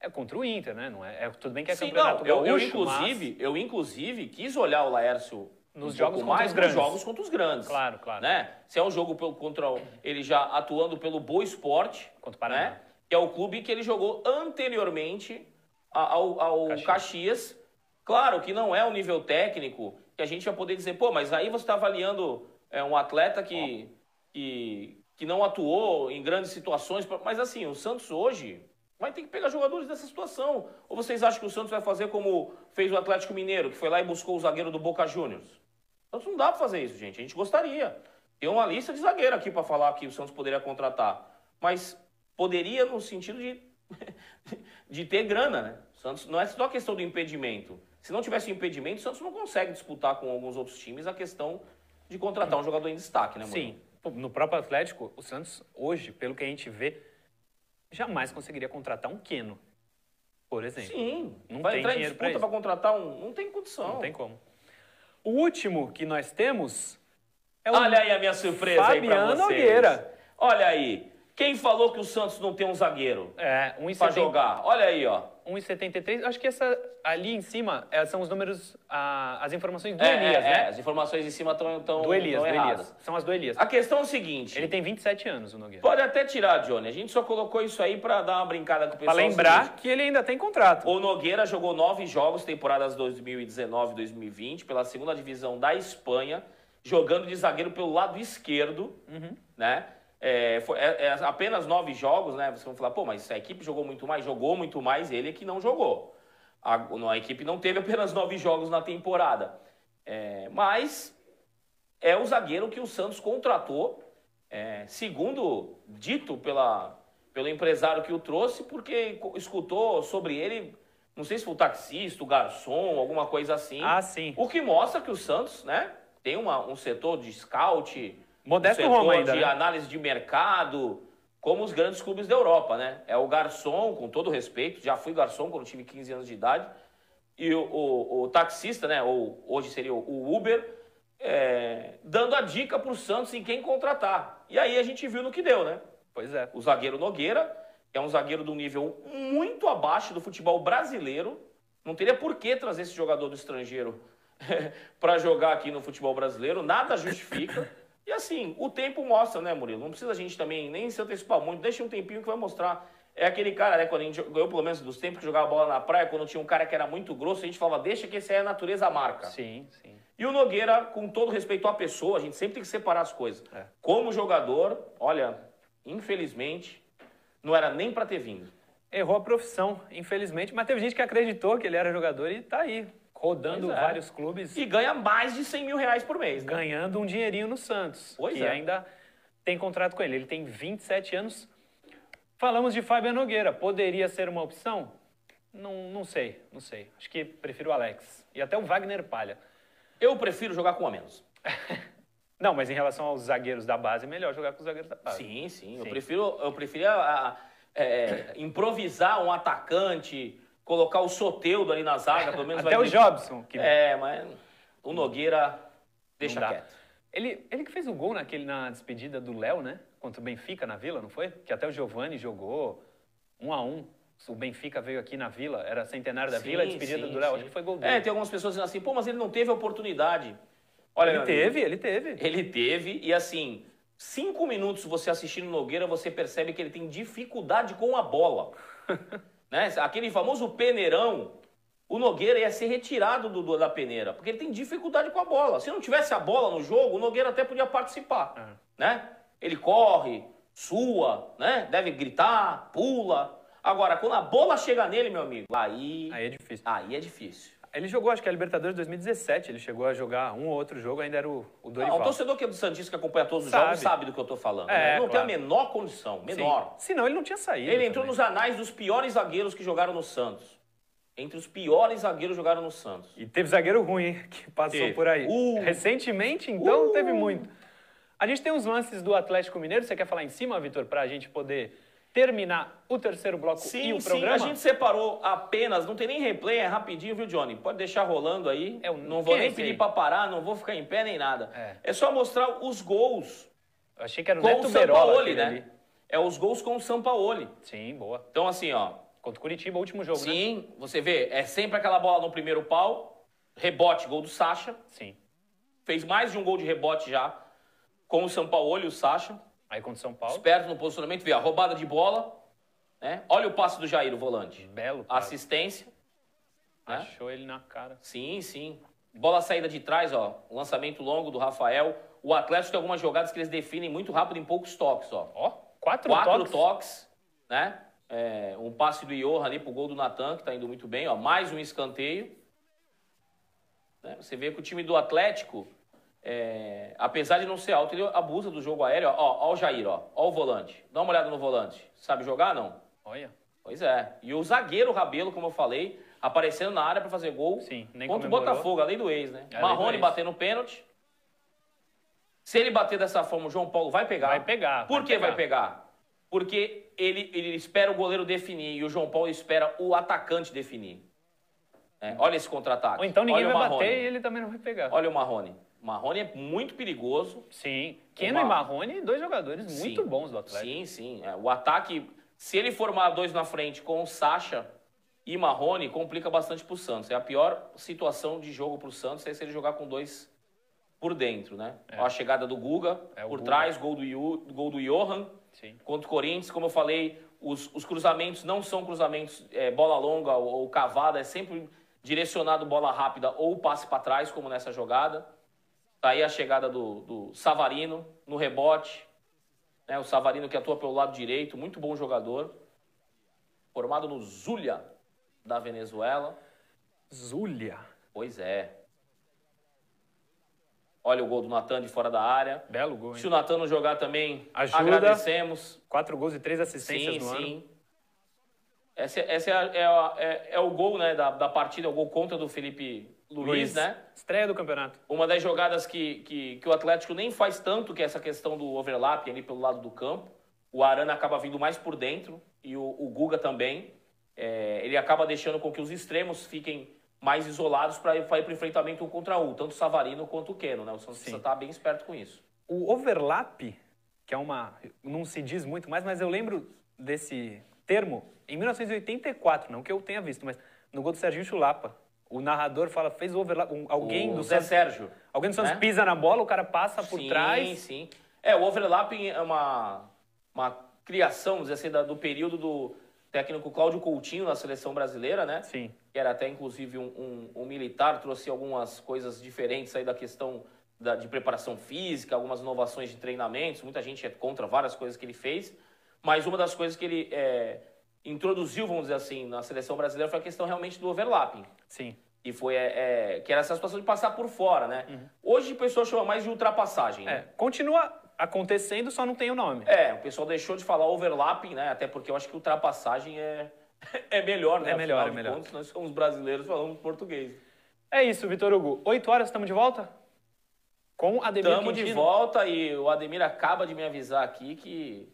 É contra o Inter, né? Não é, é- tudo bem que é
Sim,
campeonato
não, eu, eu, inclusive, eu inclusive quis olhar o Laércio
Nos
um
jogos contra
mais
os grandes.
nos jogos contra os grandes.
Claro, claro.
Né? Se é um jogo pelo, contra o- ele já atuando pelo Boa Esporte,
Contra o Paraná.
né? que é o clube que ele jogou anteriormente ao, ao
Caxias.
Caxias. Claro que não é o nível técnico que a gente vai poder dizer, pô, mas aí você está avaliando é, um atleta que, que, que não atuou em grandes situações. Mas assim, o Santos hoje vai ter que pegar jogadores dessa situação. Ou vocês acham que o Santos vai fazer como fez o Atlético Mineiro, que foi lá e buscou o zagueiro do Boca Juniors? O Santos não dá para fazer isso, gente. A gente gostaria. Tem uma lista de zagueiro aqui para falar que o Santos poderia contratar. Mas poderia no sentido de, (laughs) de ter grana, né? O Santos não é só questão do impedimento. Se não tivesse impedimento, o Santos não consegue disputar com alguns outros times a questão de contratar um jogador em destaque, né, mano?
Sim. No próprio Atlético, o Santos, hoje, pelo que a gente vê, jamais conseguiria contratar um Queno, por exemplo.
Sim.
Não
vai
tem
entrar
dinheiro pra isso.
para contratar um. Não tem condição.
Não tem como. O último que nós temos é o
Olha aí a minha surpresa aí pra
Fabiano
vocês.
Nogueira.
Olha aí. Quem falou que o Santos não tem um zagueiro
É,
pra
1,70
jogar? Olha aí, ó.
1,73. Acho que essa ali em cima é, são os números, ah, as informações do
É,
Elias,
é,
né?
é, as informações em cima estão tão,
Do Elias,
tão
do
erradas.
Elias. São as do Elias.
A questão é o seguinte.
Ele tem 27 anos, o Nogueira.
Pode até tirar, Johnny. A gente só colocou isso aí pra dar uma brincada com o
Pra
pessoal. É o
lembrar
seguinte,
que ele ainda tem contrato.
O Nogueira jogou nove jogos, temporadas 2019-2020, pela segunda divisão da Espanha, jogando de zagueiro pelo lado esquerdo,
Uhum.
né? É, foi- é- é apenas nove jogos, né? Vocês vão falar, pô, mas a equipe jogou muito mais, jogou muito mais, ele é que não jogou. A, a equipe não teve (laughs) apenas nove jogos na temporada. É, mas é o zagueiro que o Santos contratou, é, segundo dito pela, pelo empresário que o trouxe, porque escutou sobre ele, não sei se foi o taxista, o garçom, alguma coisa assim.
Ah, sim.
O que mostra que o Santos, né, tem uma, um setor de scout,
Modesto
setor
Roma ainda,
de
né?
análise de mercado, como os grandes clubes da Europa, né? É o garçom, com todo respeito, já fui garçom quando tive 15 anos de idade, e o, o- o taxista, né, ou hoje seria o Uber, é, dando a dica para o Santos em quem contratar. E aí a gente viu no que deu, né?
Pois é.
O zagueiro Nogueira é um zagueiro de um nível muito abaixo do futebol brasileiro. Não teria por que trazer esse jogador do estrangeiro (laughs) para jogar aqui no futebol brasileiro. Nada justifica. Assim, o tempo mostra, né, Murilo? Não precisa a gente também nem se antecipar muito. Deixa um tempinho que vai mostrar. É aquele cara, né, quando a gente ganhou, pelo menos dos tempos que jogava bola na praia, quando tinha um cara que era muito grosso, a gente falava, deixa que esse aí é a natureza marca.
Sim, sim.
E o Nogueira, com todo respeito à pessoa, a gente sempre tem que separar as coisas.
É.
Como jogador, olha, infelizmente, não era nem para ter vindo.
Errou a profissão, infelizmente, mas teve gente que acreditou que ele era jogador e tá aí, rodando
é.
vários clubes,
E ganha mais de 100 mil reais por mês, né?
ganhando um dinheirinho no Santos,
Pois
que
é.
ainda tem contrato com ele. Ele tem 27 anos. Falamos de Fábio Nogueira, poderia ser uma opção? Não, não sei, não sei. Acho que prefiro o Alex. E até o Wagner Palha.
Eu prefiro jogar com a menos. (laughs)
Não, mas em relação aos zagueiros da base, é melhor jogar com os zagueiros da base.
Sim, sim. sim. Eu prefiro, eu prefiro a, a, é, improvisar um atacante, colocar o Soteudo ali na zaga, pelo menos
Até
vai...
o Jobson.
Que... É, mas o Nogueira deixa quieto.
Ele, ele que fez o gol naquele, na despedida do Léo, né? Contra o Benfica na Vila, não foi? Que até o Giovani jogou um a um. O Benfica veio aqui na Vila, era centenário da sim, Vila, a despedida sim, do Léo, acho que foi gol dele.
É, tem algumas pessoas dizendo assim, pô, mas ele não teve oportunidade.
Olha, ele teve, ele teve.
Ele teve, e assim, cinco minutos você assistindo Nogueira, você percebe que ele tem dificuldade com a bola. (laughs) né? Aquele famoso peneirão, o Nogueira ia ser retirado do, da peneira, porque ele tem dificuldade com a bola. Se não tivesse a bola no jogo, o Nogueira até podia participar. É. Né? Ele corre, sua, né? deve gritar, pula. Agora, quando a bola chega nele, meu amigo, aí.
Aí é difícil.
Aí é difícil.
Ele jogou, acho que a Libertadores 2017. Ele chegou a jogar um ou outro jogo, ainda era o, o Dorival.
Não, o torcedor que é do Santista, que acompanha todos os sabe. jogos, sabe do que eu estou falando. É, né? Não claro. tem a menor condição, menor.
Sim. Senão ele não tinha saído.
Ele entrou nos anais dos piores zagueiros que jogaram no Santos. Entre os piores zagueiros que jogaram no Santos.
E teve zagueiro ruim, hein, que passou teve. por aí. Uh. Recentemente, então, uh. teve muito. A gente tem uns lances do Atlético Mineiro. Você quer falar em cima, Vitor, para a gente poder terminar o terceiro bloco
sim,
e o programa?
Sim, a gente separou apenas, não tem nem replay, é rapidinho, viu, Johnny? Pode deixar rolando aí. É, não vou nem é pedir para parar, não vou ficar em pé nem nada. É, é só mostrar os gols.
Eu achei que era o com Neto o Sampaoli, né? Ali.
É os gols com o Sampaoli.
Sim, boa.
Então, assim, ó.
Contra o Curitiba, último jogo,
sim, né? Sim, você vê, é sempre aquela bola no primeiro pau, rebote, gol do Sacha.
Sim.
Fez mais de um gol de rebote já com o Sampaoli e o Sacha.
Aí contra o São Paulo.
Esperto no posicionamento, vê a roubada de bola. Né? Olha o passe do Jair, o volante.
Belo.
Cara. Assistência.
Né? Achou né? ele na cara.
Sim, sim. Bola saída de trás, ó. Lançamento longo do Rafael. O Atlético tem algumas jogadas que eles definem muito rápido em poucos toques, ó.
Ó, quatro,
quatro
toques.
toques, né? É, um passe do Johan ali pro gol do Natan, que tá indo muito bem, ó. Mais um escanteio. Né? Você vê que o time do Atlético é, apesar de não ser alto, ele abusa do jogo aéreo. Ó, ó o Jair, ó, ó o volante. Dá uma olhada no volante. Sabe jogar, não?
Olha.
Pois é. E o zagueiro Rabelo, como eu falei, aparecendo na área para fazer gol.
Sim,
nem Contra o Botafogo, além do ex, né? É Marrone batendo pênalti. Se ele bater dessa forma, o João Paulo vai pegar.
Vai pegar.
Por vai que pegar. vai pegar? Porque ele, ele espera o goleiro definir e o João Paulo espera o atacante definir. É, olha esse contra-ataque.
Ou então ninguém olha vai bater e ele também não vai pegar.
Olha o Marrone. Marrone é muito perigoso.
Sim. Keno e Marrone, dois jogadores sim, muito bons do Atlético.
Sim, sim. É, o ataque, se ele formar dois na frente com o Sacha e Marrone, complica bastante para o Santos. É a pior situação de jogo para o Santos é se ele jogar com dois por dentro, né? É. A chegada do Guga é por Guga. trás, gol do, Yu, gol do Johan. Sim. Contra o Corinthians, como eu falei, os, os cruzamentos não são cruzamentos é, bola longa ou, ou cavada, é sempre direcionado bola rápida ou passe para trás, como nessa jogada. Tá aí a chegada do, do Savarino no rebote. Né? O Savarino que atua pelo lado direito, muito bom jogador. Formado no Zulia, da Venezuela.
Zulia?
Pois é. Olha o gol do Natan de fora da área.
Belo gol,
hein? Se o Natan não jogar também,
Ajuda.
agradecemos.
Quatro gols e três assistências sim, no sim. ano.
Esse, esse é, é, é, é, o gol né, da, da partida, é o gol contra do Felipe Luiz, Luiz, né?
Estreia do campeonato.
Uma das jogadas que, que, que, o Atlético nem faz tanto, que é essa questão do overlap ali pelo lado do campo. O Arana acaba vindo mais por dentro e o, o Guga também. É, ele acaba deixando com que os extremos fiquem mais isolados para ir para o enfrentamento um contra um, tanto o Savarino quanto o Keno, né? O Santos precisa estar tá bem esperto com isso.
O overlap, que é uma. não se diz muito mais, mas eu lembro desse termo em 1984, não que eu tenha visto, mas no gol do Serginho Chulapa o narrador fala, fez o overlap, um, alguém
o
do
Zé
Santos,
Sérgio.
Alguém do Santos né? pisa na bola, o cara passa por
sim,
trás.
Sim, sim. É, o overlapping é uma, uma criação, vamos dizer assim, do período do técnico Cláudio Coutinho na seleção brasileira, né?
Sim.
Que era até, inclusive, um, um, um militar, trouxe algumas coisas diferentes aí da questão da, de preparação física, algumas inovações de treinamentos. Muita gente é contra várias coisas que ele fez, mas uma das coisas que ele é, introduziu, vamos dizer assim, na seleção brasileira foi a questão realmente do overlapping.
Sim.
E foi, é, é, que era essa situação de passar por fora, né? Uhum. Hoje o pessoal chama mais de ultrapassagem, né?
É, continua acontecendo, só não tem o nome.
É, o pessoal deixou de falar overlapping, né? Até porque eu acho que ultrapassagem é, (laughs) é melhor, né?
É melhor, Afinal é melhor. Contas,
nós somos brasileiros, falamos português.
É isso, Vitor Hugo. Oito horas, estamos de volta? com Ademir
Estamos de volta e o Ademir acaba de me avisar aqui que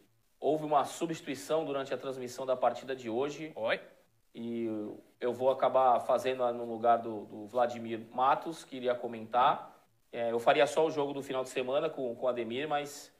houve uma substituição durante a transmissão da partida de hoje.
Oi.
E eu vou acabar fazendo no lugar do, do Vladimir Matos, que iria comentar. É, eu faria só o jogo do final de semana com, com o Ademir, mas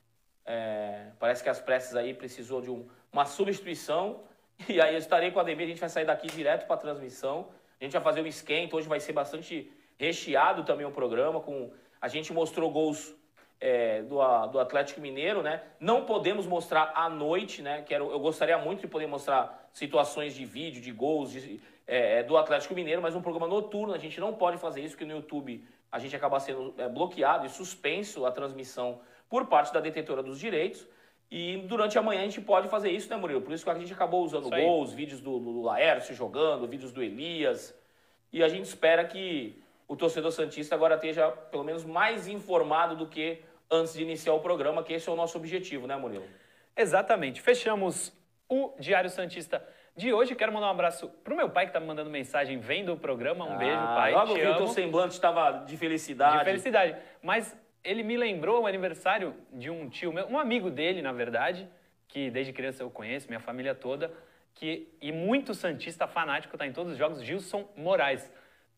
é, parece que as pressas aí precisou de um, uma substituição. (laughs) E aí eu estarei com o Ademir, a gente vai sair daqui direto para a transmissão. A gente vai fazer um esquenta, hoje vai ser bastante recheado também o programa. Com, a gente mostrou gols é, do, do Atlético Mineiro, né? Não podemos mostrar à noite, né? Quero, eu gostaria muito de poder mostrar situações de vídeo, de gols de, é, do Atlético Mineiro, mas um programa noturno, a gente não pode fazer isso, porque no YouTube a gente acaba sendo é, bloqueado e suspenso a transmissão por parte da detetora dos direitos. E durante a manhã a gente pode fazer isso, né, Murilo? Por isso que a gente acabou usando gols, vídeos do, do Laércio jogando, vídeos do Elias. E a gente espera que o torcedor Santista agora esteja pelo menos mais informado do que antes de iniciar o programa, que esse é o nosso objetivo, né, Murilo?
Exatamente. Fechamos o Diário Santista de hoje. Quero mandar um abraço pro meu pai que tá me mandando mensagem vendo o programa. Um ah, beijo, pai.
Logo vi o teu semblante estava de felicidade.
De felicidade. Mas ele me lembrou o aniversário de um tio meu, um amigo dele, na verdade, que desde criança eu conheço, minha família toda, que e muito santista fanático, tá em todos os jogos, Gilson Moraes.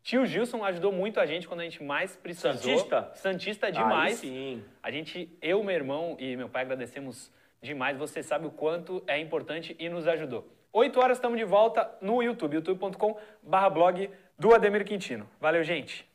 Tio Gilson ajudou muito a gente quando a gente mais precisou.
Santista?
Santista demais.
Aí sim.
A gente, eu, meu irmão e meu pai agradecemos demais. Você sabe o quanto é importante e nos ajudou. 8 horas estamos de volta no YouTube, youtube.com/blog do Ademir Quintino. Valeu, gente.